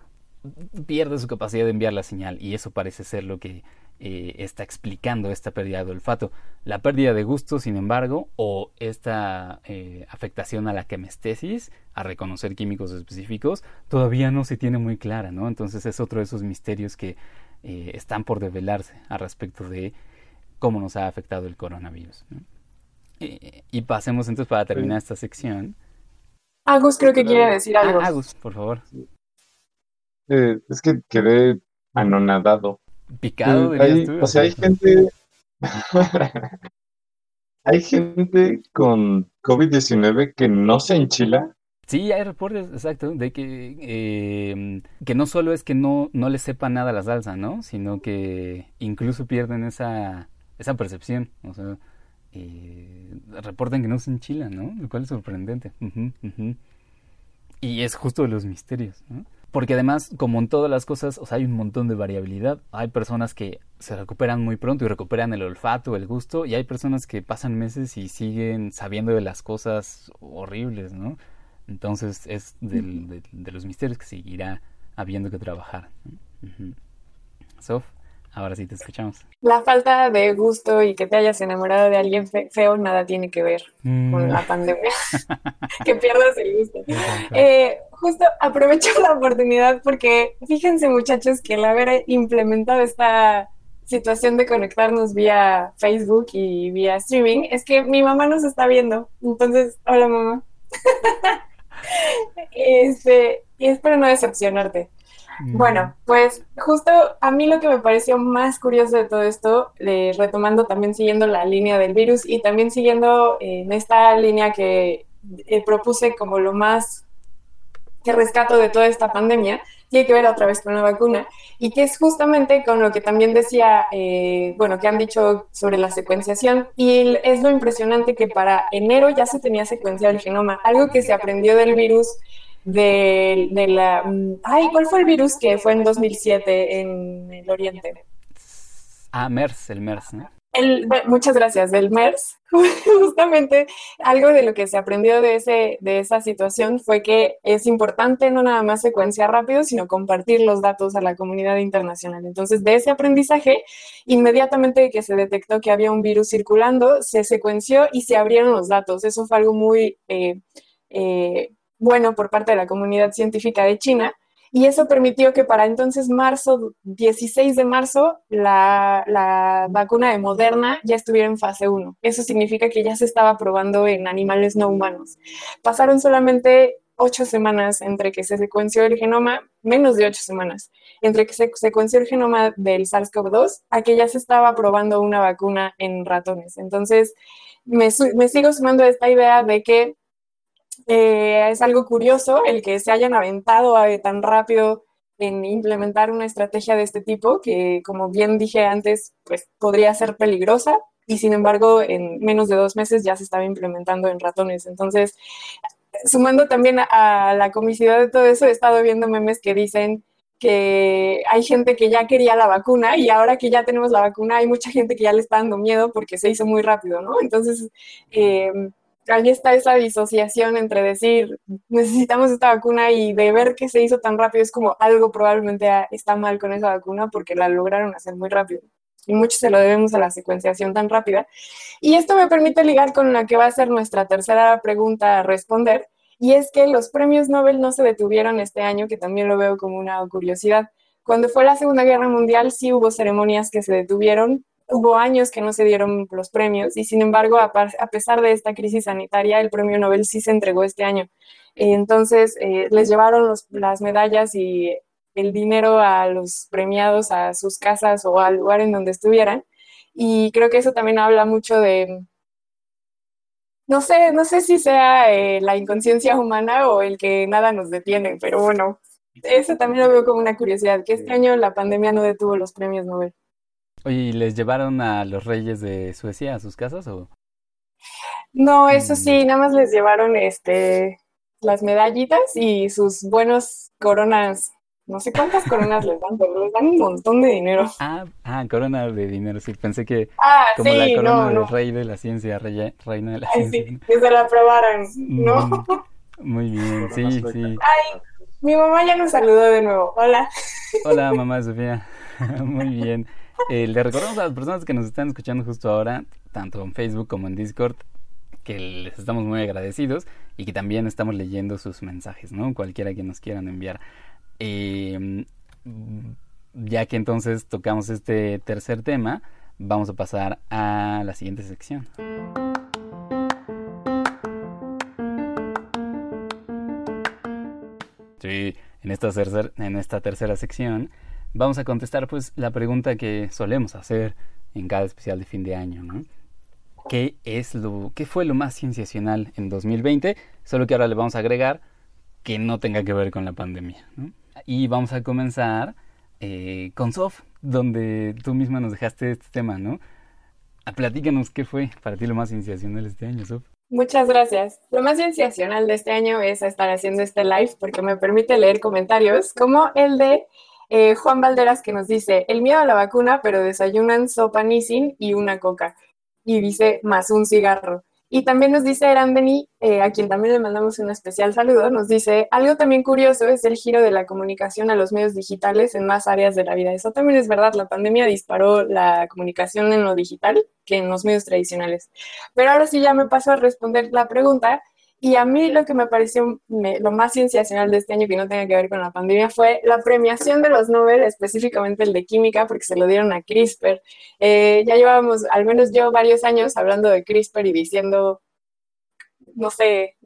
pierde su capacidad de enviar la señal y eso parece ser lo que eh, está explicando esta pérdida de olfato. La pérdida de gusto, sin embargo, o esta eh, afectación a la quemestesis, a reconocer químicos específicos, todavía no se tiene muy clara, ¿no? Entonces es otro de esos misterios que eh, están por develarse al respecto de cómo nos ha afectado el coronavirus. y pasemos entonces para terminar esta sección. Agus creo que quiere decir algo. Ah, Agus, por favor. es que quedé anonadado Picado, hay, O sea, hay gente. hay gente con COVID-19 que no se enchila. Sí, hay reportes, exacto, de que, eh, que no solo es que no, no les sepa nada la salsa, ¿no? Sino que incluso pierden esa, esa percepción. O sea, eh, reportan que no se enchilan, ¿no? Lo cual es sorprendente. Y es justo de los misterios, ¿no? Porque además, como en todas las cosas, o sea, hay un montón de variabilidad. Hay personas que se recuperan muy pronto y recuperan el olfato, el gusto, y hay personas que pasan meses y siguen sabiendo de las cosas horribles, ¿no? Entonces es de, los misterios que seguirá habiendo que trabajar. Sof, ahora sí te escuchamos. La falta de gusto y que te hayas enamorado de alguien feo nada tiene que ver con la mm. pandemia. que pierdas el gusto. Eh, justo aprovecho la oportunidad porque fíjense muchachos que el haber implementado esta situación de conectarnos vía Facebook y vía streaming es que mi mamá nos está viendo. Entonces, hola mamá. este, y espero no decepcionarte. Bueno, pues justo a mí lo que me pareció más curioso de todo esto, retomando también siguiendo la línea del virus y también siguiendo en esta línea que eh, propuse como lo más que rescato de toda esta pandemia, tiene que ver otra vez con la vacuna y que es justamente con lo que también decía, eh, bueno, que han dicho sobre la secuenciación y es lo impresionante que para enero ya se tenía secuenciado el genoma, algo que se aprendió del virus de, de la... Mm, ay, ¿cuál fue el virus que fue en 2007 en el Oriente? Ah, MERS, el MERS, ¿no? El, muchas gracias, del MERS. Justamente algo de lo que se aprendió de, ese, de esa situación fue que es importante no nada más secuenciar rápido, sino compartir los datos a la comunidad internacional. Entonces, de ese aprendizaje, inmediatamente que se detectó que había un virus circulando, se secuenció y se abrieron los datos. Eso fue algo muy eh, eh, bueno por parte de la comunidad científica de China y eso permitió que para entonces, marzo, 16 de marzo, la, vacuna de Moderna ya estuviera en fase 1. Eso significa que ya se estaba probando en animales no humanos. Pasaron solamente ocho semanas entre que se secuenció el genoma, menos de ocho semanas, entre que se secuenció el genoma del SARS-CoV-2 a que ya se estaba probando una vacuna en ratones. Entonces, me, me sigo sumando a esta idea de que eh, es algo curioso el que se hayan aventado tan rápido en implementar una estrategia de este tipo, que como bien dije antes, pues podría ser peligrosa y sin embargo en menos de dos meses ya se estaba implementando en ratones. Entonces, sumando también a, la comicidad de todo eso, he estado viendo memes que dicen que hay gente que ya quería la vacuna y ahora que ya tenemos la vacuna hay mucha gente que ya le está dando miedo porque se hizo muy rápido, ¿no? Entonces, eh, ahí está esa disociación entre decir, necesitamos esta vacuna y de ver que se hizo tan rápido es como algo probablemente está mal con esa vacuna porque la lograron hacer muy rápido. Y mucho se lo debemos a la secuenciación tan rápida. Y esto me permite ligar con la que va a ser nuestra tercera pregunta a responder, y es que los premios Nobel no se detuvieron este año, que también lo veo como una curiosidad. Cuando fue la Segunda Guerra Mundial sí hubo ceremonias que se detuvieron, hubo años que no se dieron los premios y sin embargo, a, pesar de esta crisis sanitaria, el premio Nobel sí se entregó este año. Entonces, eh, les llevaron las medallas y el dinero a los premiados a sus casas o al lugar en donde estuvieran. Y creo que eso también habla mucho de, no sé, no sé si sea eh, la inconsciencia humana o el que nada nos detiene, pero bueno, eso también lo veo como una curiosidad, que este año la pandemia no detuvo los premios Nobel. Oye, ¿y les llevaron a los reyes de Suecia a sus casas o? No, eso sí, mm. nada más les llevaron este las medallitas y sus buenos coronas. No sé cuántas coronas les dan, pero les dan un montón de dinero. Ah, ah corona de dinero, sí. Pensé que ah, como la corona del rey de la ciencia, reina de la ciencia. Sí, que se la aprobaran, ¿no? Mm, muy bien, sí, sí. Ay, mi mamá ya nos saludó de nuevo. Hola. Hola, mamá Sofía. muy bien. Eh, le recordamos a las personas que nos están escuchando justo ahora, tanto en Facebook como en Discord, que les estamos muy agradecidos y que también estamos leyendo sus mensajes, ¿no? Cualquiera que nos quieran enviar. Em, ya que entonces tocamos este tercer tema, vamos a pasar a la siguiente sección. Sí, en esta, en esta tercera sección vamos a contestar pues la pregunta que solemos hacer en cada especial de fin de año, ¿no? ¿Qué es lo qué fue lo más cienciacional en 2020? Solo que ahora le vamos a agregar que no tenga que ver con la pandemia, ¿no? Y vamos a comenzar eh, con Sof, donde tú misma nos dejaste este tema, ¿no? Platícanos qué fue para ti lo más cienciacional este año, Sof. Muchas gracias. Lo más cienciacional de este año es estar haciendo este live porque me permite leer comentarios como el de eh, Juan Valderas que nos dice, el miedo a la vacuna, pero desayunan sopa Nissin y una coca. Y dice, más un cigarro. Y también nos dice Erandeni, eh, a quien también le mandamos un especial saludo, nos dice, algo también curioso es el giro de la comunicación a los medios digitales en más áreas de la vida. Eso también es verdad, la pandemia disparó la comunicación en lo digital que en los medios tradicionales. Pero ahora sí ya me paso a responder la pregunta y a mí lo que me pareció lo más cienciacional de este año que no tenga que ver con la pandemia fue la premiación de los Nobel, específicamente el de química, porque se lo dieron a CRISPR. Eh, ya llevábamos, al menos yo, varios años hablando de CRISPR y diciendo, no sé,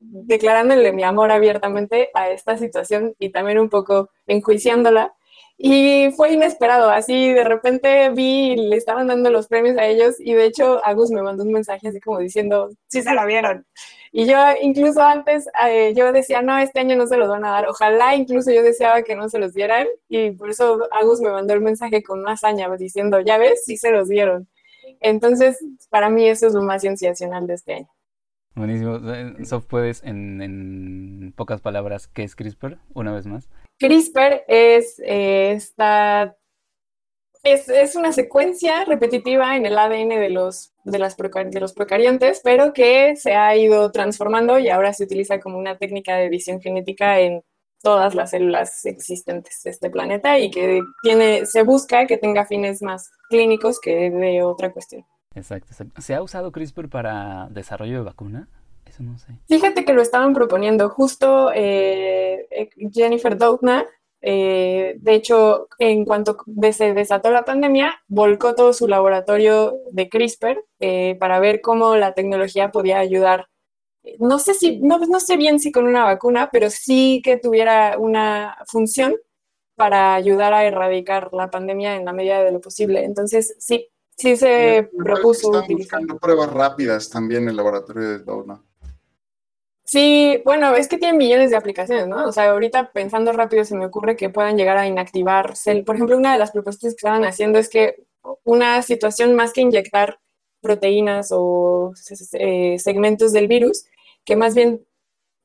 declarándole mi amor abiertamente a esta situación y también un poco enjuiciándola. Y fue inesperado, así de repente vi, le estaban dando los premios a ellos y de hecho Agus me mandó un mensaje así como diciendo, sí se lo vieron. Y yo incluso antes, eh, yo decía, no, este año no se los van a dar, ojalá incluso yo deseaba que no se los dieran y por eso Agus me mandó el mensaje con una hazaña diciendo, ya ves, sí se los dieron. Entonces, para mí eso es lo más sensacional de este año. Buenísimo. Eh, Sof, ¿puedes en, pocas palabras qué es CRISPR? Una vez más. CRISPR es esta... Es, una secuencia repetitiva en el ADN de los, de, las de los procariontes, pero que se ha ido transformando y ahora se utiliza como una técnica de edición genética en todas las células existentes de este planeta y que tiene, se busca que tenga fines más clínicos que de otra cuestión. Exacto, ¿Se ha usado CRISPR para desarrollo de vacuna? Eso no sé. Fíjate que lo estaban proponiendo. Justo eh, eh, Jennifer Doudna, eh, de hecho, en cuanto se desató la pandemia, volcó todo su laboratorio de CRISPR para ver cómo la tecnología podía ayudar. No sé si, no, no sé bien si con una vacuna, pero sí que tuviera una función para ayudar a erradicar la pandemia en la medida de lo posible. Entonces, sí, sí se propuso utilizar. pruebas rápidas también en el laboratorio de Doudna. Sí, bueno, es que tienen millones de aplicaciones, ¿no? O sea, ahorita pensando rápido se me ocurre que puedan llegar a inactivar Por ejemplo, una de las propuestas que estaban haciendo es que una situación más que inyectar proteínas o eh, segmentos del virus, que más bien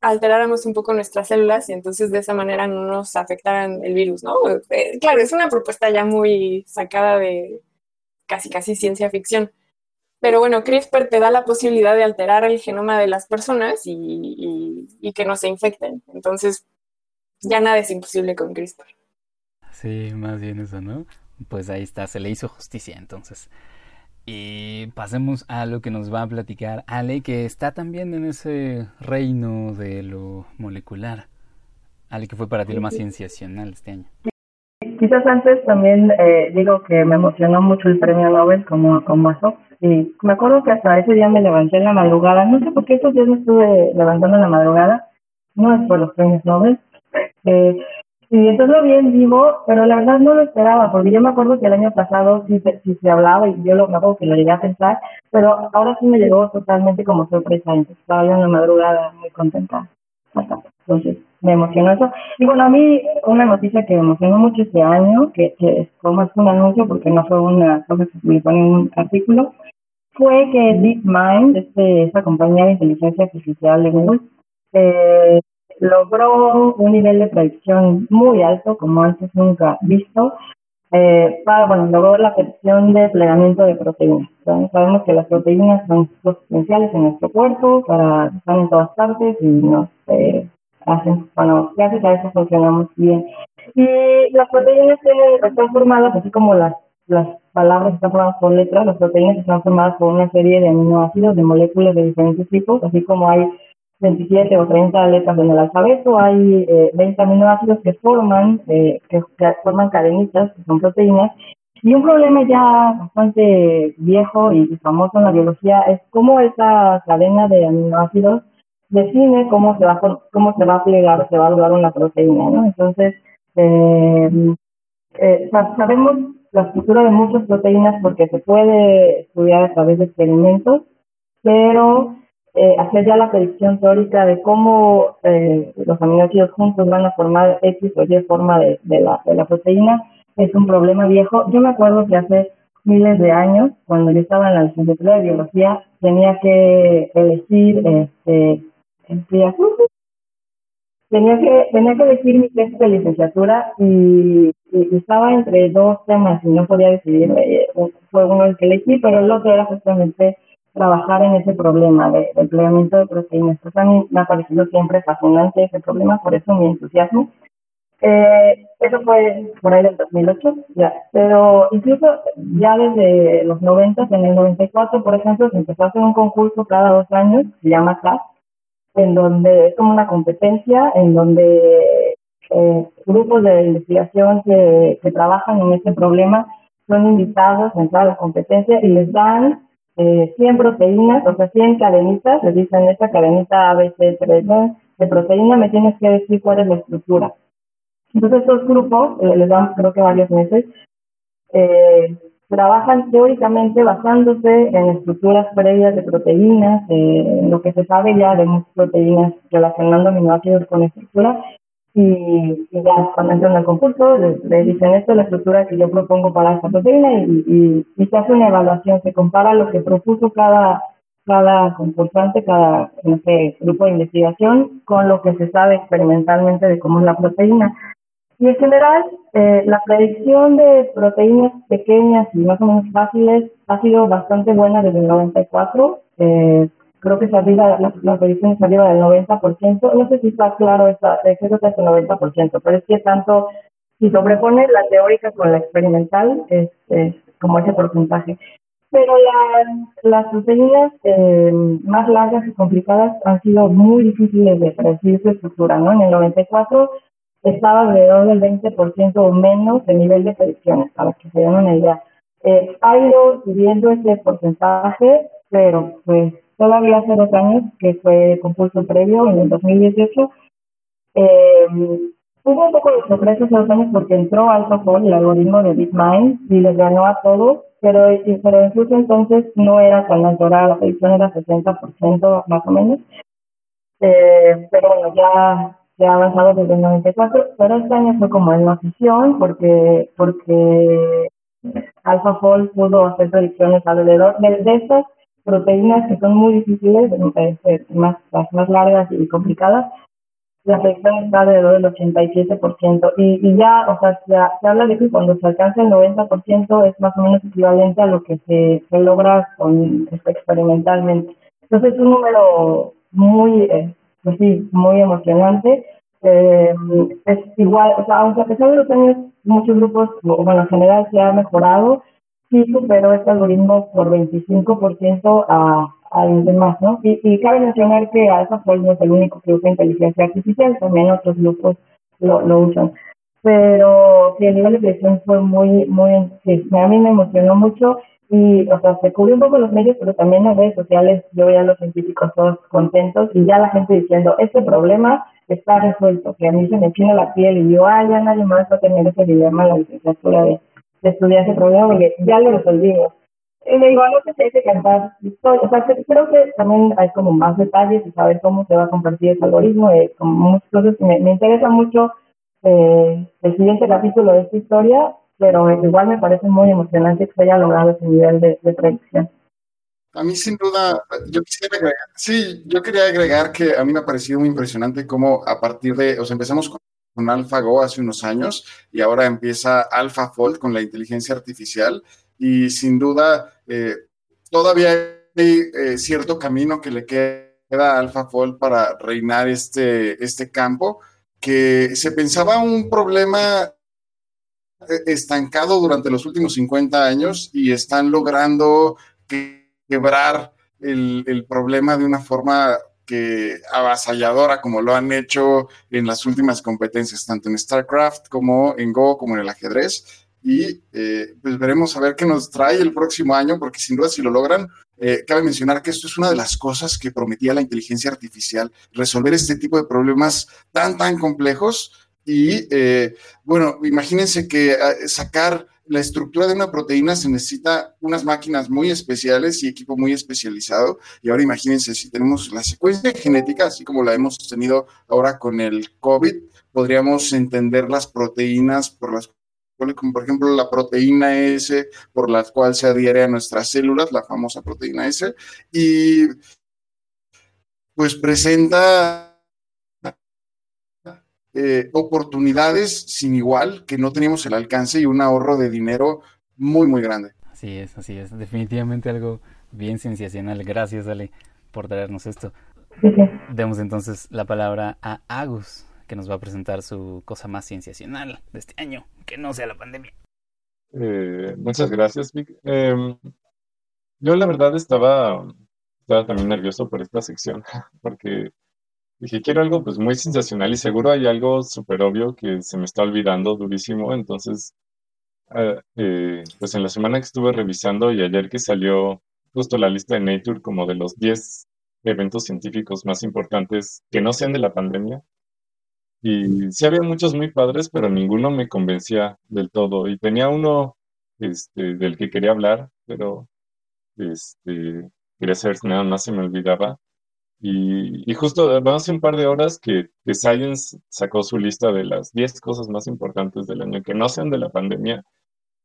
alteráramos un poco nuestras células y entonces de esa manera no nos afectaran el virus, ¿no? Eh, claro, es una propuesta ya muy sacada de, casi casi ciencia ficción. Pero bueno, CRISPR te da la posibilidad de alterar el genoma de las personas y, que no se infecten. Entonces, ya nada es imposible con CRISPR. Sí, más bien eso, ¿no? Pues ahí está, se le hizo justicia entonces. Y pasemos a lo que nos va a platicar Ale, que está también en ese reino de lo molecular. Ale, que fue para ti lo más cienciacional este año. Quizás antes también eh, digo que me emocionó mucho el premio Nobel como, como eso. Y me acuerdo que hasta ese día me levanté en la madrugada. No sé por qué estos días me estuve levantando en la madrugada. No es por los premios Nobel. Eh, y entonces lo vi en vivo, pero la verdad no lo esperaba, porque yo me acuerdo que el año pasado sí, sí se hablaba y yo lo me acuerdo que lo llegué a pensar, pero ahora sí me llegó totalmente como sorpresa. Entonces estaba yo en la madrugada muy contenta. Entonces, me emocionó eso. Y bueno, a mí una noticia que me emocionó mucho este año, que, que fue más un anuncio porque no fue una cosa que se publicó en un artículo, fue que DeepMind, este, esta compañía de inteligencia artificial de Google, eh, logró un nivel de predicción muy alto, como antes nunca visto, eh, para, bueno, logró la predicción de plegamiento de proteínas. Sabemos que las proteínas son esenciales en nuestro cuerpo, para están en todas partes y nos eh, hacen, bueno, gracias a eso funcionamos bien. Y las proteínas están formadas, así como las, las palabras están formadas por letras, las proteínas están formadas por una serie de aminoácidos, de moléculas de diferentes tipos, así como hay 27 o 30 letras en el alfabeto, hay eh, 20 aminoácidos que forman, eh, que, forman cadenitas, que son proteínas, y un problema ya bastante viejo y famoso en la biología es cómo esa cadena de aminoácidos define cómo se va cómo se va a plegar se va a lograr una proteína, ¿no? Entonces, eh, eh, sabemos la estructura de muchas proteínas porque se puede estudiar a través de experimentos, pero eh, hacer ya la predicción teórica de cómo eh, los aminoácidos juntos van a formar X o Y forma de, de, la, de la proteína es un problema viejo. Yo me acuerdo que hace miles de años, cuando yo estaba en la licenciatura de biología, tenía que elegir este, tenía que tenía que elegir mi tesis de licenciatura y, estaba entre dos temas y no podía decidir eh, fue uno el que elegí pero el otro era justamente trabajar en ese problema de, del plegamiento de proteínas. Pues a mí me ha parecido siempre fascinante ese problema por eso mi entusiasmo. Eh, eso fue por ahí del 2008 ya. Pero incluso ya desde los 90 en el 94 por ejemplo se empezó a hacer un concurso cada dos años se llama CLAS en donde es como una competencia, en donde eh, grupos de investigación que, que, trabajan en este problema son invitados a entrar a la competencia y les dan eh, 100 proteínas, o sea, 100 cadenitas, les dicen esta cadenita ABC3 de proteína, me tienes que decir cuál es la estructura. Entonces estos grupos, eh, les dan creo que varios meses, eh, trabajan teóricamente basándose en estructuras previas de proteínas, eh, lo que se sabe ya de muchas proteínas relacionando aminoácidos con estructura, y, ya cuando entran al concurso le, dicen esto es la estructura que yo propongo para esta proteína y, y, se hace una evaluación, se compara lo que propuso cada, cada concursante, cada grupo de investigación con lo que se sabe experimentalmente de cómo es la proteína. Y en general, eh, la predicción de proteínas pequeñas y más o menos fáciles ha sido bastante buena desde el 94. Eh, creo que es arriba, la, la predicción es arriba del 90%. No sé si está claro, esa, creo que es el 90%, pero es que tanto, si sobrepone la teórica con la experimental, es, es como ese porcentaje. Pero la, las proteínas eh, más largas y complicadas han sido muy difíciles de predecir su estructura, ¿no? En el 94 estaba alrededor del 20% o menos de nivel de predicciones, para que se den una idea. Eh, ha ido subiendo ese porcentaje, pero pues todavía hace dos años, que fue concurso previo, en el 2018, eh, hubo un poco de sorpresa hace dos años porque entró AlphaFold, el algoritmo de DeepMind, y les ganó a todos, pero, incluso entonces no era tan alto, la predicción era 60% más o menos. Eh, pero bueno, ya se ha desde el 94, pero este año fue como en notición porque, porque AlphaFold pudo hacer predicciones alrededor de, estas proteínas que son muy difíciles, más, las más largas y complicadas, la predicción está alrededor del 87%. Y, y ya, o sea, se, habla de que cuando se alcanza el 90% es más o menos equivalente a lo que se, se logra con, este, experimentalmente. Entonces es un número muy, eh, pues sí, muy emocionante. Eh, es igual, o sea, aunque a pesar de los años, muchos grupos, bueno, en general se ha mejorado, sí superó este algoritmo por 25% a, a los demás, ¿no? Y, y cabe mencionar que AlphaFold no es el único que usa inteligencia artificial, también otros grupos lo, lo usan. Pero sí, el nivel de predicción fue muy, muy, sí, a mí me emocionó mucho y, o sea, se cubrió un poco los medios, pero también las redes sociales yo veía a los científicos todos contentos y ya la gente diciendo, este problema está resuelto, que a mí se me china la piel y yo, ay, ya nadie más va a tener ese dilema en la licenciatura de, de estudiar ese problema porque ya lo resolvimos. Y le digo, no sé si hay que cantar O sea, creo que también hay como más detalles y saber cómo se va a compartir ese algoritmo, y como muchas cosas me, me interesa mucho eh, el siguiente capítulo de esta historia pero igual me parece muy emocionante que se haya logrado ese nivel de, predicción. A mí sin duda, yo quisiera agregar, sí, yo quería agregar que a mí me ha parecido muy impresionante cómo a partir de, o sea, empezamos con, AlphaGo hace unos años y ahora empieza AlphaFold con la inteligencia artificial y sin duda eh, todavía hay eh, cierto camino que le queda a AlphaFold para reinar este, este campo, que se pensaba un problema estancado durante los últimos 50 años y están logrando quebrar el, problema de una forma que avasalladora como lo han hecho en las últimas competencias, tanto en StarCraft como en Go, como en el ajedrez. Y eh, pues veremos a ver qué nos trae el próximo año, porque sin duda si lo logran, eh, cabe mencionar que esto es una de las cosas que prometía la inteligencia artificial, resolver este tipo de problemas tan, tan complejos y eh, bueno, imagínense que ah, sacar la estructura de una proteína se necesita unas máquinas muy especiales y equipo muy especializado. Y ahora imagínense si tenemos la secuencia genética, así como la hemos tenido ahora con el COVID, podríamos entender las proteínas por las como por ejemplo la proteína S por la cual se adhiere a nuestras células, la famosa proteína S, y pues presenta eh, oportunidades sin igual que no teníamos el alcance y un ahorro de dinero muy, muy grande. Así es, así es. Definitivamente algo bien sensacional. Gracias, Ale, por traernos esto. Demos entonces la palabra a Agus, que nos va a presentar su cosa más sensacional de este año, que no sea la pandemia. Eh, muchas gracias, Vic. Em, yo la verdad estaba, estaba también nervioso por esta sección, porque Dije, quiero algo pues muy sensacional y seguro hay algo súper obvio que se me está olvidando durísimo. Entonces, ah, eh, pues en la semana que estuve revisando y ayer que salió justo la lista de Nature como de los 10 eventos científicos más importantes que no sean de la pandemia. Y sí había muchos muy padres, pero ninguno me convencía del todo. Y tenía uno este, del que quería hablar, pero este, quería saber si nada más se me olvidaba. Y, y justo hace un par de horas que, que, Science sacó su lista de las 10 cosas más importantes del año que no sean de la pandemia.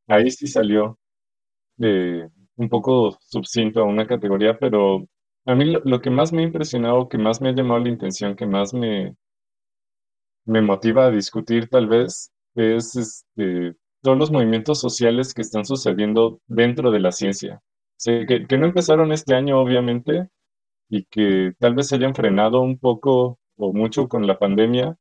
Ahí sí salió de un poco subcinto a una categoría, pero a mí lo, que más me ha impresionado, que más me ha llamado la intención, que más me, me motiva a discutir tal vez, es este, todos los movimientos sociales que están sucediendo dentro de la ciencia. que, que, no empezaron este año, obviamente, y que tal vez se hayan frenado un poco o mucho con la pandemia,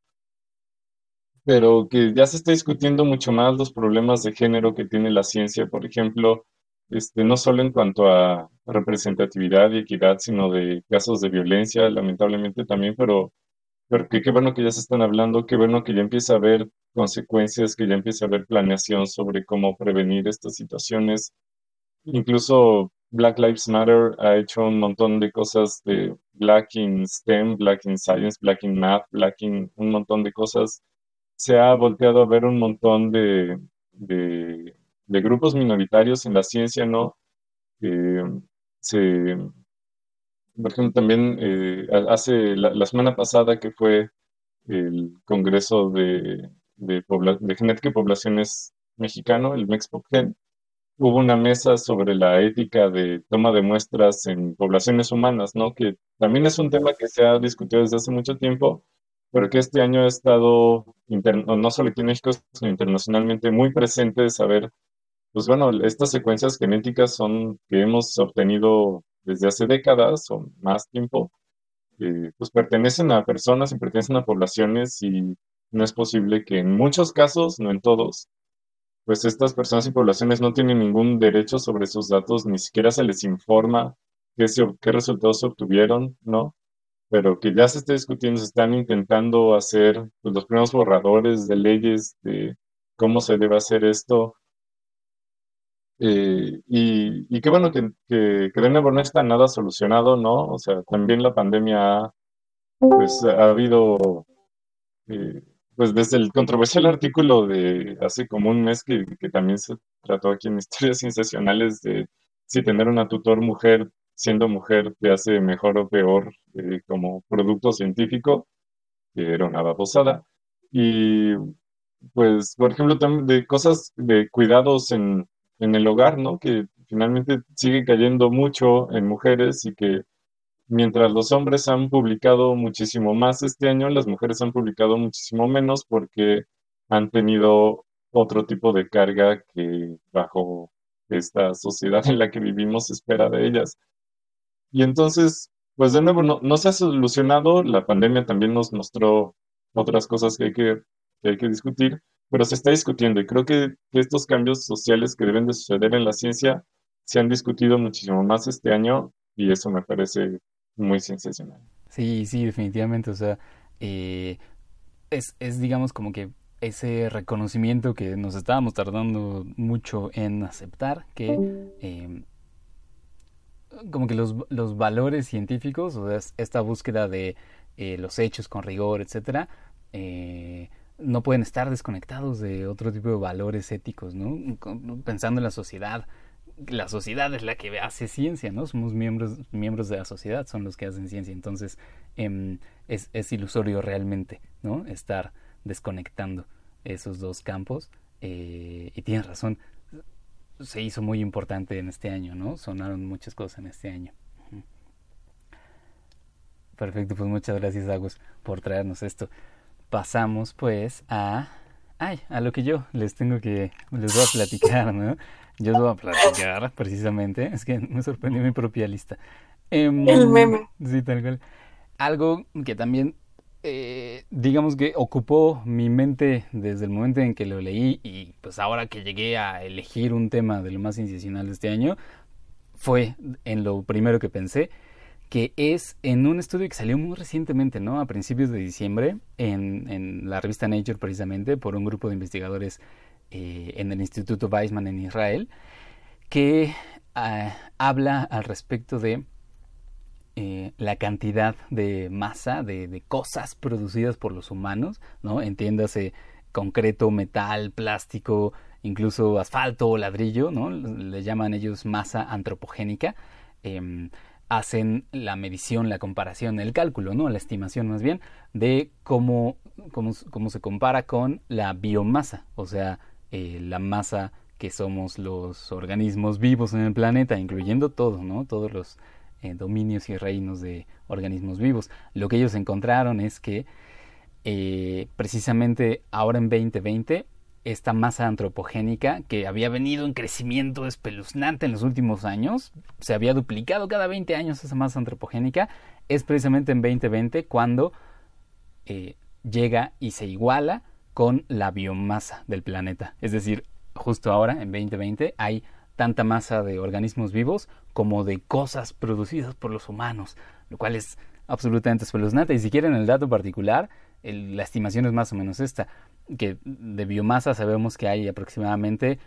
pero que ya se está discutiendo mucho más los problemas de género que tiene la ciencia, por ejemplo, este, no solo en cuanto a representatividad y equidad, sino de casos de violencia, lamentablemente también, pero, pero que qué bueno que ya se están hablando, qué bueno que ya empieza a haber consecuencias, que ya empieza a haber planeación sobre cómo prevenir estas situaciones. Incluso Black Lives Matter ha hecho un montón de cosas de Black in STEM, Black in Science, Black in Math, Black in un montón de cosas. Se ha volteado a ver un montón de, de grupos minoritarios en la ciencia, ¿no? Eh, se, por ejemplo, también eh, hace la, semana pasada que fue el Congreso de, de, de Genética y Poblaciones Mexicano, el MEXPOCGEN, hubo una mesa sobre la ética de toma de muestras en poblaciones humanas, ¿no? Que también es un tema que se ha discutido desde hace mucho tiempo, pero que este año ha estado, no solo aquí en México, sino internacionalmente muy presente de saber pues bueno, estas secuencias genéticas son que hemos obtenido desde hace décadas o más tiempo, eh, pues pertenecen a personas y pertenecen a poblaciones y no es posible que en muchos casos, no en todos, pues estas personas y poblaciones no tienen ningún derecho sobre sus datos, ni siquiera se les informa qué, qué resultados se obtuvieron, ¿no? Pero que ya se está discutiendo, se están intentando hacer pues, los primeros borradores de leyes de cómo se debe hacer esto, eh, y, qué bueno que, que, que, de nuevo no está nada solucionado, ¿no? O sea, también la pandemia ha, pues, ha habido, eh, pues desde el controversial artículo de hace como un mes que, que también se trató aquí en Historias Sensacionales de si tener una tutor mujer siendo mujer te hace mejor o peor eh, como producto científico, que era una babosada. Y pues, por ejemplo, de cosas de cuidados en en el hogar, ¿no? Que finalmente sigue cayendo mucho en mujeres y que mientras los hombres han publicado muchísimo más este año, las mujeres han publicado muchísimo menos porque han tenido otro tipo de carga que bajo esta sociedad en la que vivimos espera de ellas. Y entonces, pues de nuevo, no, se ha solucionado, la pandemia también nos mostró otras cosas que hay que, que hay que discutir, pero se está discutiendo y creo que, estos cambios sociales que deben de suceder en la ciencia se han discutido muchísimo más este año y eso me parece muy sensacional. Sí, sí, definitivamente, o sea, eh, es, es digamos como que ese reconocimiento que nos estábamos tardando mucho en aceptar que em, como que los, los, valores científicos, o sea, esta búsqueda de eh, los hechos con rigor, etcétera, eh, no pueden estar desconectados de otro tipo de valores éticos, ¿no? Pensando en la sociedad. La sociedad es la que hace ciencia, ¿no? Somos miembros, miembros de la sociedad, son los que hacen ciencia. Entonces, em, es, es, ilusorio realmente, ¿no? Estar desconectando esos dos campos. Eh, y tienes razón, se hizo muy importante en este año, ¿no? Sonaron muchas cosas en este año. Perfecto, pues muchas gracias, Agus, por traernos esto pasamos pues a... Ay, a lo que yo les tengo que... Les voy a platicar, ¿no? Yo les voy a platicar precisamente. Es que me sorprendió mi propia lista. Em, El meme. Sí, tal cual. Algo que también, eh, digamos que ocupó mi mente desde el momento en que lo leí y pues ahora que llegué a elegir un tema de lo más sensacional de este año, fue en lo primero que pensé que es en un estudio que salió muy recientemente, ¿no? A principios de diciembre, en, en la revista Nature precisamente, por un grupo de investigadores eh, en el Instituto Weizmann en Israel, que ah, habla al respecto de eh, la cantidad de masa, de, cosas producidas por los humanos, ¿no? Entiéndase concreto, metal, plástico, incluso asfalto o ladrillo, ¿no? Le llaman ellos masa antropogénica. Em, hacen la medición, la comparación, el cálculo, ¿no? La estimación más bien, de cómo, cómo, cómo se compara con la biomasa, o sea, eh, la masa que somos los organismos vivos en el planeta, incluyendo todos, ¿no? Todos los eh, dominios y reinos de organismos vivos. Lo que ellos encontraron es que eh, precisamente ahora en 2020 esta masa antropogénica que había venido en crecimiento espeluznante en los últimos años, se había duplicado cada 20 años esa masa antropogénica, es precisamente en 2020 cuando llega y se iguala con la biomasa del planeta. Es decir, justo ahora, en 2020, hay tanta masa de organismos vivos como de cosas producidas por los humanos, lo cual es absolutamente espeluznante. Y si quieren el dato particular, la estimación es más o menos esta, que de biomasa sabemos que hay aproximadamente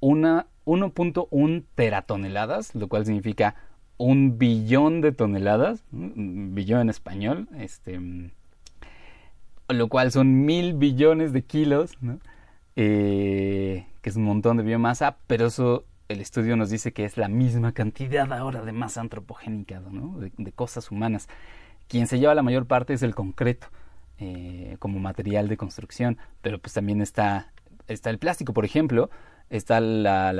1.1 teratoneladas, lo cual significa un billón de toneladas, billón en español, este, lo cual son mil billones de kilos, eh, que es un montón de biomasa, pero eso el estudio nos dice que es la misma cantidad ahora de masa antropogénica, ¿no? de, cosas humanas. Quien se lleva la mayor parte es el concreto, eh, como material de construcción, pero pues también está, está el plástico, por ejemplo, está la,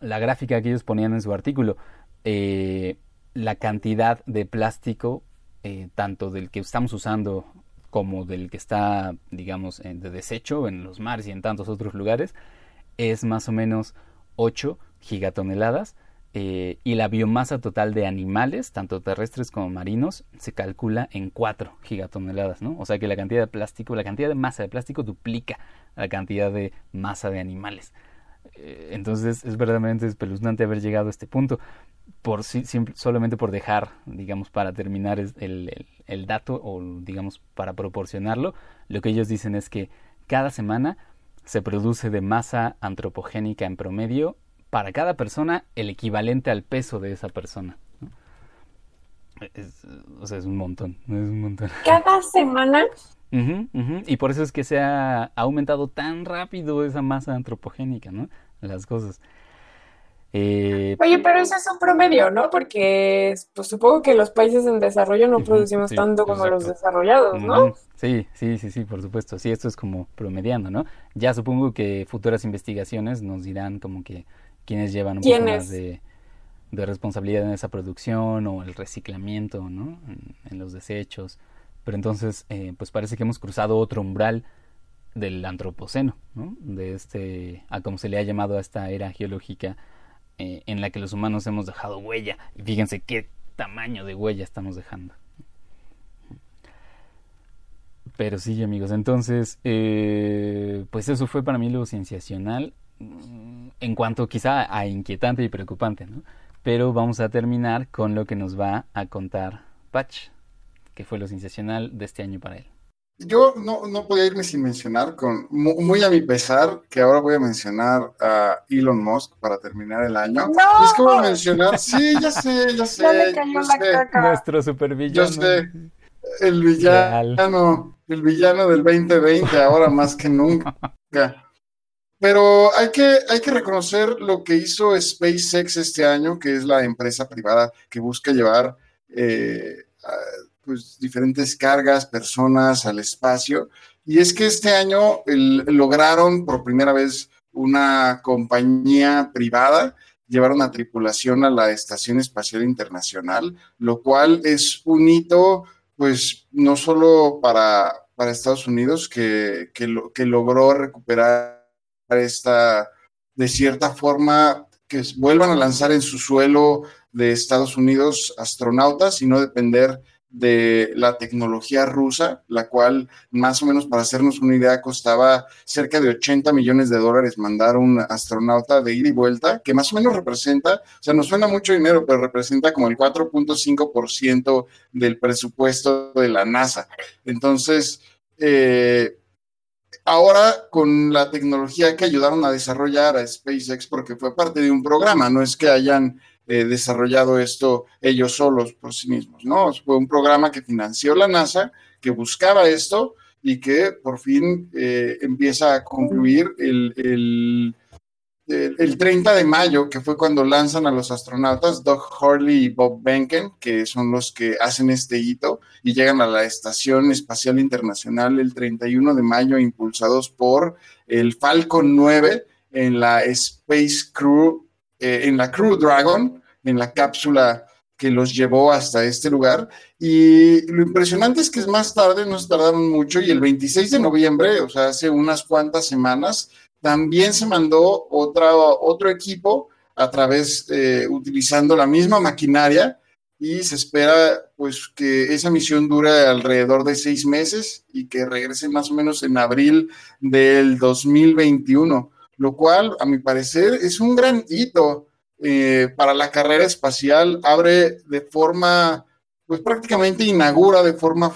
la gráfica que ellos ponían en su artículo, eh, la cantidad de plástico, eh, tanto del que estamos usando como del que está, digamos, de desecho en los mares y en tantos otros lugares, es más o menos 8 gigatoneladas eh, y la biomasa total de animales, tanto terrestres como marinos, se calcula en 4 gigatoneladas, ¿no? O sea que la cantidad de plástico, la cantidad de masa de plástico duplica la cantidad de masa de animales. Eh, entonces es verdaderamente espeluznante haber llegado a este punto, por solamente por dejar, digamos, para terminar el, el dato o, digamos, para proporcionarlo, lo que ellos dicen es que cada semana se produce de masa antropogénica en promedio para cada persona el equivalente al peso de esa persona. o sea, es un montón, es un montón. Cada semana. Y por eso es que se ha aumentado tan rápido esa masa antropogénica, ¿no? Las cosas. Eh, Oye, pero eso es un promedio, ¿no? Porque pues, supongo que los países en desarrollo no producimos tanto como los desarrollados, ¿no? Sí, sí, sí, sí, por supuesto. Sí, esto es como promediando, ¿no? Ya supongo que futuras investigaciones nos dirán como que quienes llevan un poco más de, responsabilidad en esa producción o el reciclamiento, ¿no? En, los desechos. Pero entonces, eh, pues parece que hemos cruzado otro umbral del antropoceno, ¿no? De este, a como se le ha llamado a esta era geológica eh, en la que los humanos hemos dejado huella. Y fíjense qué tamaño de huella estamos dejando. Pero sí, amigos, entonces, eh, pues eso fue para mí lo cienciacional mm, en cuanto quizá a inquietante y preocupante. Pero vamos a terminar con lo que nos va a contar Patch, que fue lo sensacional de este año para él. Yo no, no podía irme sin mencionar, con muy, a mi pesar, que ahora voy a mencionar a Elon Musk para terminar el año. No. Es que voy a mencionar, sí, ya sé, ya sé. Ya le cayó la Caca. Nuestro supervillano. Yo sé, el villano, el villano del 2020, ahora más que nunca. Pero hay que, hay que reconocer lo que hizo SpaceX este año, que es la empresa privada que busca llevar eh, pues, diferentes cargas, personas al espacio. Y es que este año lograron por primera vez una compañía privada llevar una tripulación a la Estación Espacial Internacional, lo cual es un hito, pues no solo para, para Estados Unidos, que, que, que logró recuperar esta, de cierta forma, que vuelvan a lanzar en su suelo de Estados Unidos astronautas y no depender de la tecnología rusa, la cual más o menos para hacernos una idea costaba cerca de 80 millones de dólares mandar un astronauta de ida y vuelta, que más o menos representa, o sea, nos suena mucho dinero, pero representa como el 4.5% del presupuesto de la NASA. Entonces, eh, ahora con la tecnología que ayudaron a desarrollar a SpaceX, porque fue parte de un programa, no es que hayan eh, desarrollado esto ellos solos por sí mismos, ¿no? Fue un programa que financió la NASA, que buscaba esto y que por fin eh, empieza a concluir el, el, el, 30 de mayo, que fue cuando lanzan a los astronautas Doug Hurley y Bob Behnken, que son los que hacen este hito y llegan a la Estación Espacial Internacional el 31 de mayo, impulsados por el Falcon 9 en la Space Crew, eh, en la Crew Dragon, en la cápsula que los llevó hasta este lugar. Y lo impresionante es que más tarde, no se tardaron mucho, y el 26 de noviembre, o sea, hace unas cuantas semanas, también se mandó otra, otro equipo a través, eh, utilizando la misma maquinaria, y se espera pues que esa misión dure alrededor de seis meses y que regrese más o menos en abril del 2021, lo cual a mi parecer es un gran hito eh, para la carrera espacial, abre de forma, pues prácticamente inaugura de forma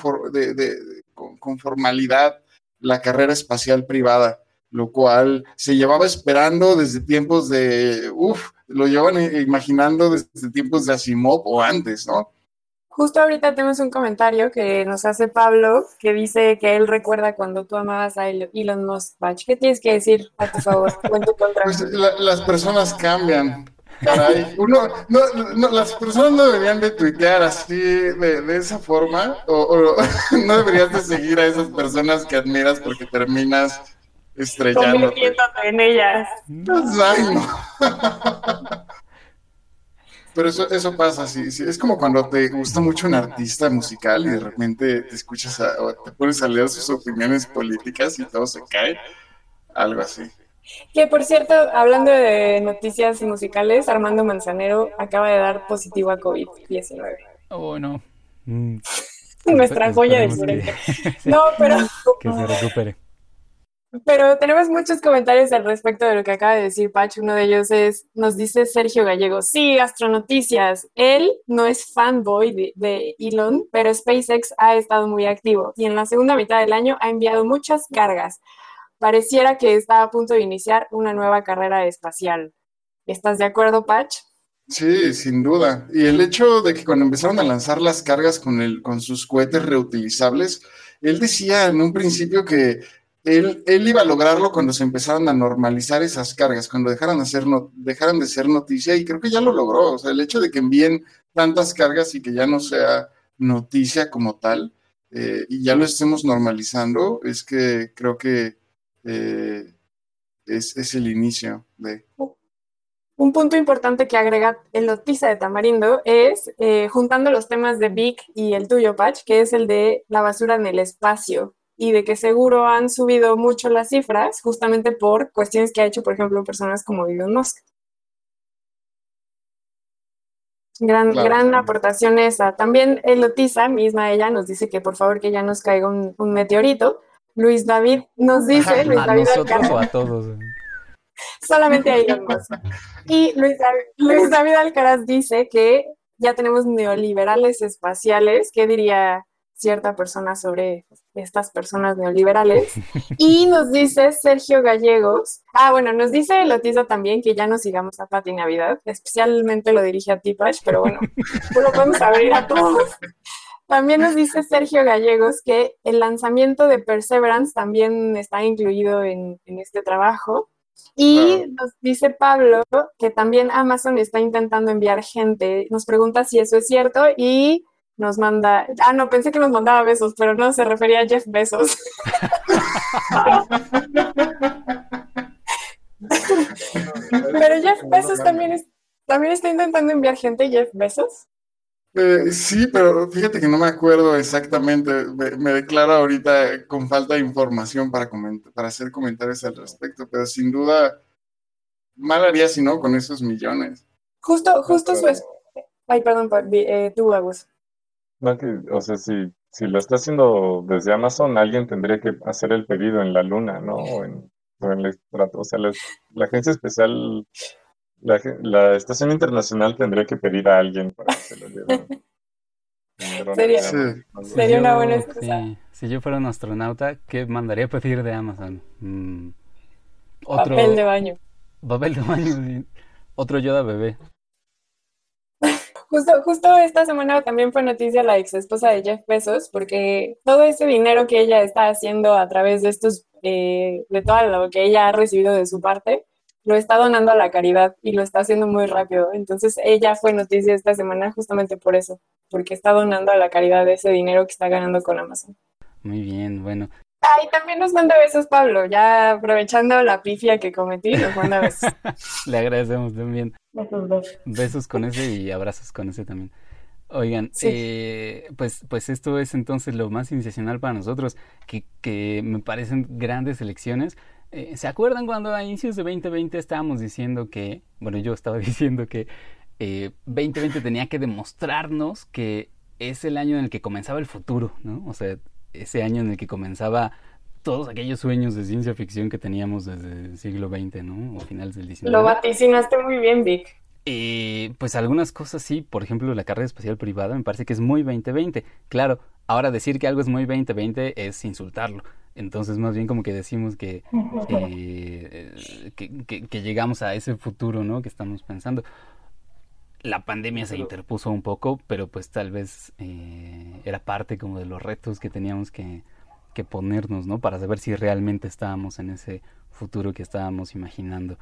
con, formalidad la carrera espacial privada, lo cual se llevaba esperando desde tiempos de, uff, lo llevan imaginando desde tiempos de Asimov o antes, ¿no? Justo ahorita tenemos un comentario que nos hace Pablo que dice que él recuerda cuando tú amabas a Elon Musk. ¿Qué tienes que decir a tu favor? Pues, las personas cambian. Caray, uno, no, no, las personas no deberían de tuitear así, de, de esa forma, o, o, no deberías de seguir a esas personas que admiras porque terminas estrellando en ellas. Pero eso, eso pasa, sí, sí, es como cuando te gusta mucho un artista musical y de repente te escuchas o te pones a leer sus opiniones políticas y todo se cae, algo así. Que por cierto, hablando de noticias musicales, Armando Manzanero acaba de dar positivo a COVID-19. Oh, no. Mm. Nuestra joya del sureste. No, pero. Que se recupere. Pero tenemos muchos comentarios al respecto de lo que acaba de decir Pach. Uno de ellos es, nos dice Sergio Gallego, sí, astronoticias. Él no es fanboy de, de, Elon, pero SpaceX ha estado muy activo y en la segunda mitad del año ha enviado muchas cargas pareciera que está a punto de iniciar una nueva carrera espacial. ¿Estás de acuerdo, Patch? Sí, sin duda. Y el hecho de que cuando empezaron a lanzar las cargas con, el, con sus cohetes reutilizables, él decía en un principio que él, él, iba a lograrlo cuando se empezaron a normalizar esas cargas, cuando dejaran de, ser no, dejaran de ser noticia, y creo que ya lo logró. O sea, el hecho de que envíen tantas cargas y que ya no sea noticia como tal, eh, y ya lo estemos normalizando, es que creo que eh, es, el inicio de... Un punto importante que agrega el noticia de Tamarindo es, eh, juntando los temas de Vic y el tuyo, Patch, que es el de la basura en el espacio y de que seguro han subido mucho las cifras justamente por cuestiones que ha hecho, por ejemplo, personas como Elon Musk. Gran, gran aportación esa. También el Lotiza, misma ella, nos dice que por favor que ya nos caiga un meteorito. Luis David nos dice, a nosotros o a todos. Solamente a Elon Y Luis David, Alcaraz dice que ya tenemos neoliberales espaciales. ¿Qué diría cierta persona sobre estas personas neoliberales? Y nos dice Sergio Gallegos. Ah, bueno, nos dice Lotiza también que ya no sigamos a Pati Navidad. Especialmente lo dirige a Tipash, pero bueno, lo podemos abrir a todos. También nos dice Sergio Gallegos que el lanzamiento de Perseverance también está incluido en, este trabajo. Y nos dice Pablo que también Amazon está intentando enviar gente. Nos pregunta si eso es cierto y nos manda. Ah, no, pensé que nos mandaba besos, pero no, se refería a Jeff Besos. pero Jeff Besos también, también está intentando enviar gente, Jeff Besos. Eh, sí, pero fíjate que no me acuerdo exactamente. Me, declaro ahorita con falta de información para, para hacer comentarios al respecto, pero sin duda mal haría si no con esos millones. Justo, justo su... Ay, perdón, eh, tú, Agus. No, que, o sea, si, si lo está haciendo desde Amazon, alguien tendría que hacer el pedido en la luna, ¿no? O en, el O sea, la agencia especial la, estación internacional tendría que pedir a alguien para que se lo lleve. sería, sería una buena excusa. Si yo fuera un astronauta, ¿qué mandaría a pedir de Amazon? Mm, otro... Papel de baño. Papel de baño, Otro Yoda bebé. Justo, justo esta semana también fue noticia la ex esposa de Jeff Bezos, porque todo ese dinero que ella está haciendo a través de estos, eh, de todo lo que ella ha recibido de su parte, lo está donando a la caridad y lo está haciendo muy rápido. Entonces ella fue noticia esta semana justamente por eso, porque está donando a la caridad ese dinero que está ganando con Amazon. Muy bien, bueno. Ay, también nos manda besos, Pablo. Ya aprovechando la pifia que cometí, nos manda besos. Le agradecemos también. Besos, besos. Besos con ese y abrazos con ese también. Oigan, eh, pues, pues esto es entonces lo más iniciacional para nosotros, que, que me parecen grandes elecciones. Eh, ¿Se acuerdan cuando a inicios de 2020 estábamos diciendo que, bueno, yo estaba diciendo que eh, 2020 tenía que demostrarnos que es el año en el que comenzaba el futuro, ¿no? O sea, ese año en el que comenzaba todos aquellos sueños de ciencia ficción que teníamos desde el siglo XX, ¿no? O finales del XIX. Lo vaticinaste muy bien, Vic. Eh, pues algunas cosas sí, por ejemplo, la carrera espacial privada me parece que es muy 2020. Claro, ahora decir que algo es muy 2020 es insultarlo. Entonces, más bien como que decimos que, eh, que, que, llegamos a ese futuro, ¿no? Que estamos pensando la pandemia se interpuso un poco, pero pues tal vez eh, era parte como de los retos que teníamos que, que, ponernos, ¿no? Para saber si realmente estábamos en ese futuro que estábamos imaginando.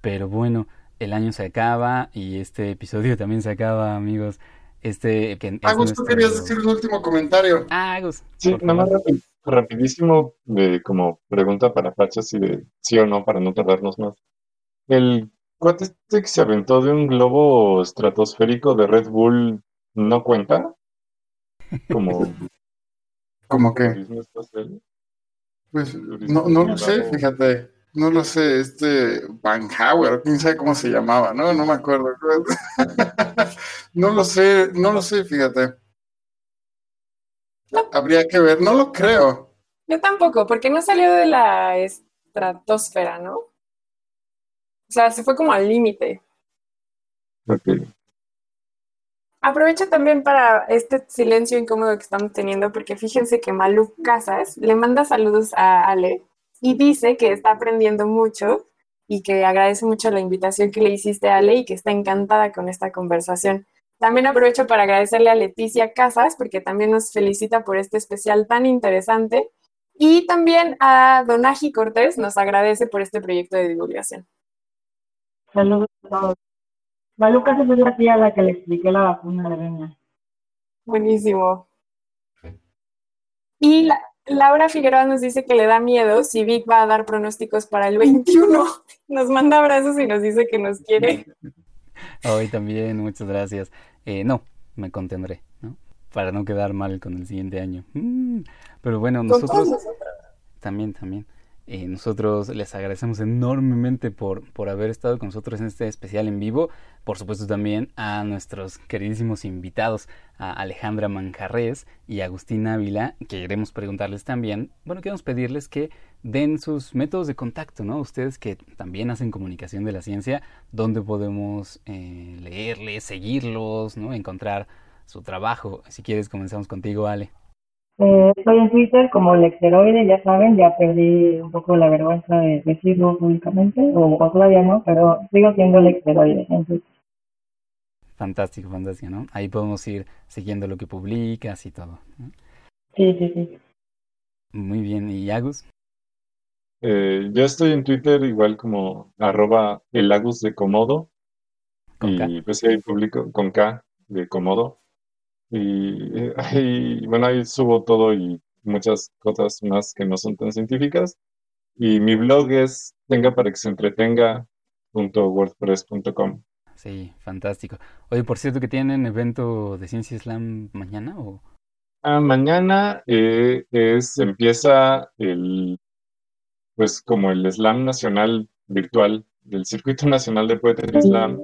Pero bueno, el año se acaba y este episodio también se acaba, amigos. Este, que Agus, tú querías decir un último comentario. Ah, Agus. Sí, nada más rapidísimo, de, como pregunta para Fachas y de sí o no, para no tardarnos más. El cuate este que se aventó de un globo estratosférico de Red Bull no cuenta? Como. ¿Cómo qué? Pues no, no lo sé, fíjate. No lo sé, este Van Hauer, quién sabe cómo se llamaba, ¿no? No me acuerdo. no lo sé, no lo sé, fíjate. Habría que ver, no lo creo. Yo tampoco, porque no salió de la estratosfera, ¿no? O sea, se fue como al límite. Aprovecho también para este silencio incómodo que estamos teniendo, porque fíjense que Malu Casas le manda saludos a Ale y dice que está aprendiendo mucho y que agradece mucho la invitación que le hiciste a Ale y que está encantada con esta conversación. También aprovecho para agradecerle a Leticia Casas, porque también nos felicita por este especial tan interesante. Y también a Donaji Cortés nos agradece por este proyecto de divulgación. Saludos a todos. Maluca se fue la tía a la que le expliqué la vacuna de Reina. Buenísimo. Y Laura Figueroa nos dice que le da miedo si Vic va a dar pronósticos para el 21. Nos manda abrazos y nos dice que nos quiere. Hoy también, muchas gracias. Eh, no, me contendré, ¿no? Para no quedar mal con el siguiente año. Mm, pero bueno, nosotros... También, también. Eh, nosotros les agradecemos enormemente por, por haber estado con nosotros en este especial en vivo. Por supuesto también a nuestros queridísimos invitados, a Alejandra Manjarres y Agustín Ávila, que queremos preguntarles también, bueno, queremos pedirles que den sus métodos de contacto, ¿no? Ustedes que también hacen comunicación de la ciencia, ¿dónde podemos eh, leerles, seguirlos, ¿no? Encontrar su trabajo. Si quieres, comenzamos contigo, Ale. Eh, estoy en Twitter como Lexeroide, ya saben, ya perdí un poco la vergüenza de decirlo públicamente, o, todavía no, pero sigo siendo Lexeroide en Twitter. Fantástico, fantástico, ¿no? Ahí podemos ir siguiendo lo que publicas y todo. Sí, sí, sí. Muy bien, ¿y Agus? Eh, yo estoy en Twitter igual como arroba el de Comodo. y pues ahí publico con K de Comodo. Y, bueno, ahí subo todo y muchas cosas más que no son tan científicas. Y mi blog es tenga para que se entretenga.wordpress.com. Sí, fantástico. Oye, por cierto, que tienen evento de Ciencia Slam mañana o... Ah, mañana eh, es, empieza el, pues como el Slam nacional virtual del Circuito Nacional de Poetry Slam,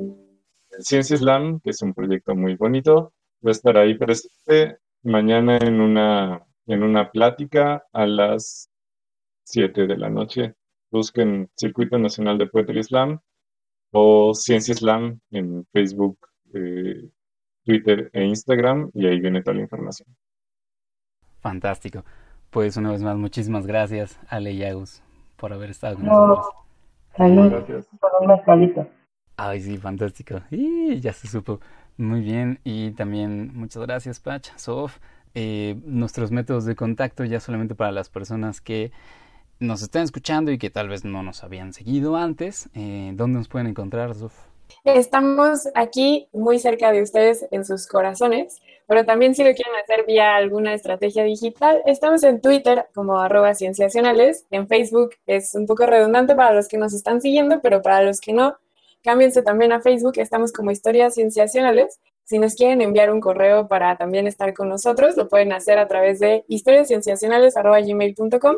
el Ciencia Slam, que es un proyecto muy bonito, va a estar ahí presente mañana en una, en una plática a las 7 de la noche. Busquen Circuito Nacional de Poetry Slam o Ciencia Slam en Facebook, eh, Twitter e Instagram y ahí viene toda la información. Fantástico. Pues una vez más, muchísimas gracias, Ale y Agus, por haber estado con No. nosotros. Salud Gracias. por un mezcalito. Ay, sí, fantástico. Y ya se supo. Muy bien. Y también muchas gracias, Pach, Sof. Eh, nuestros métodos de contacto ya solamente para las personas que nos están escuchando y que tal vez no nos habían seguido antes. Eh, ¿Dónde nos pueden encontrar, Sof? Estamos aquí muy cerca de ustedes en sus corazones, pero también si lo quieren hacer vía alguna estrategia digital, estamos en Twitter como arroba cienciacionales, en Facebook es un poco redundante para los que nos están siguiendo, pero para los que no, cámbiense también a Facebook, estamos como historias cienciacionales. Si nos quieren enviar un correo para también estar con nosotros, lo pueden hacer a través de historiascienciacionales.gmail.com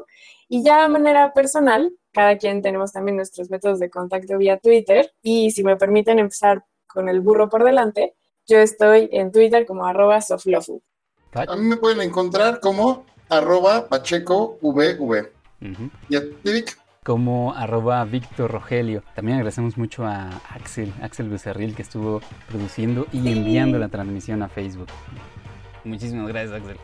y ya de manera personal, cada quien tenemos también nuestros métodos de contacto vía Twitter y si me permiten empezar con el burro por delante, yo estoy en Twitter como arroba soflofu. A mí me pueden encontrar como arroba pacheco vv. ¿Y a Vic? como arroba Víctor Rogelio. También agradecemos mucho a Axel, Axel Becerril, que estuvo produciendo y enviando la transmisión a Facebook. Muchísimas gracias, Axel.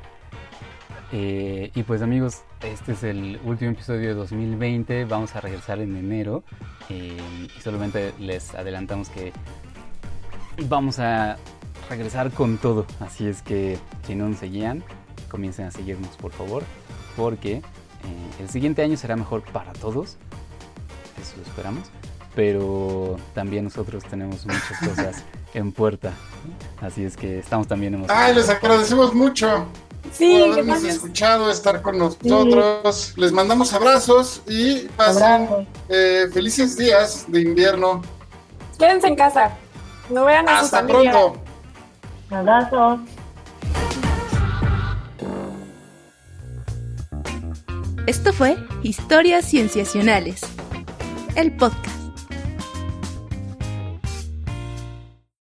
Eh, y pues amigos, este es el último episodio de 2020, vamos a regresar en enero. Eh, y solamente les adelantamos que vamos a regresar con todo, así es que si no nos seguían, comiencen a seguirnos por favor, porque eh, el siguiente año será mejor para todos, eso esperamos, pero también nosotros tenemos muchas cosas en puerta, así es que estamos también emocionados. Ay, les agradecemos mucho Sí, por habernos escuchado, estar con nosotros. Les mandamos abrazos y pasen eh, felices días de invierno. Quédense en casa. No vean a Hasta pronto. Abrazos. Esto fue Historias Cienciacionales, el podcast.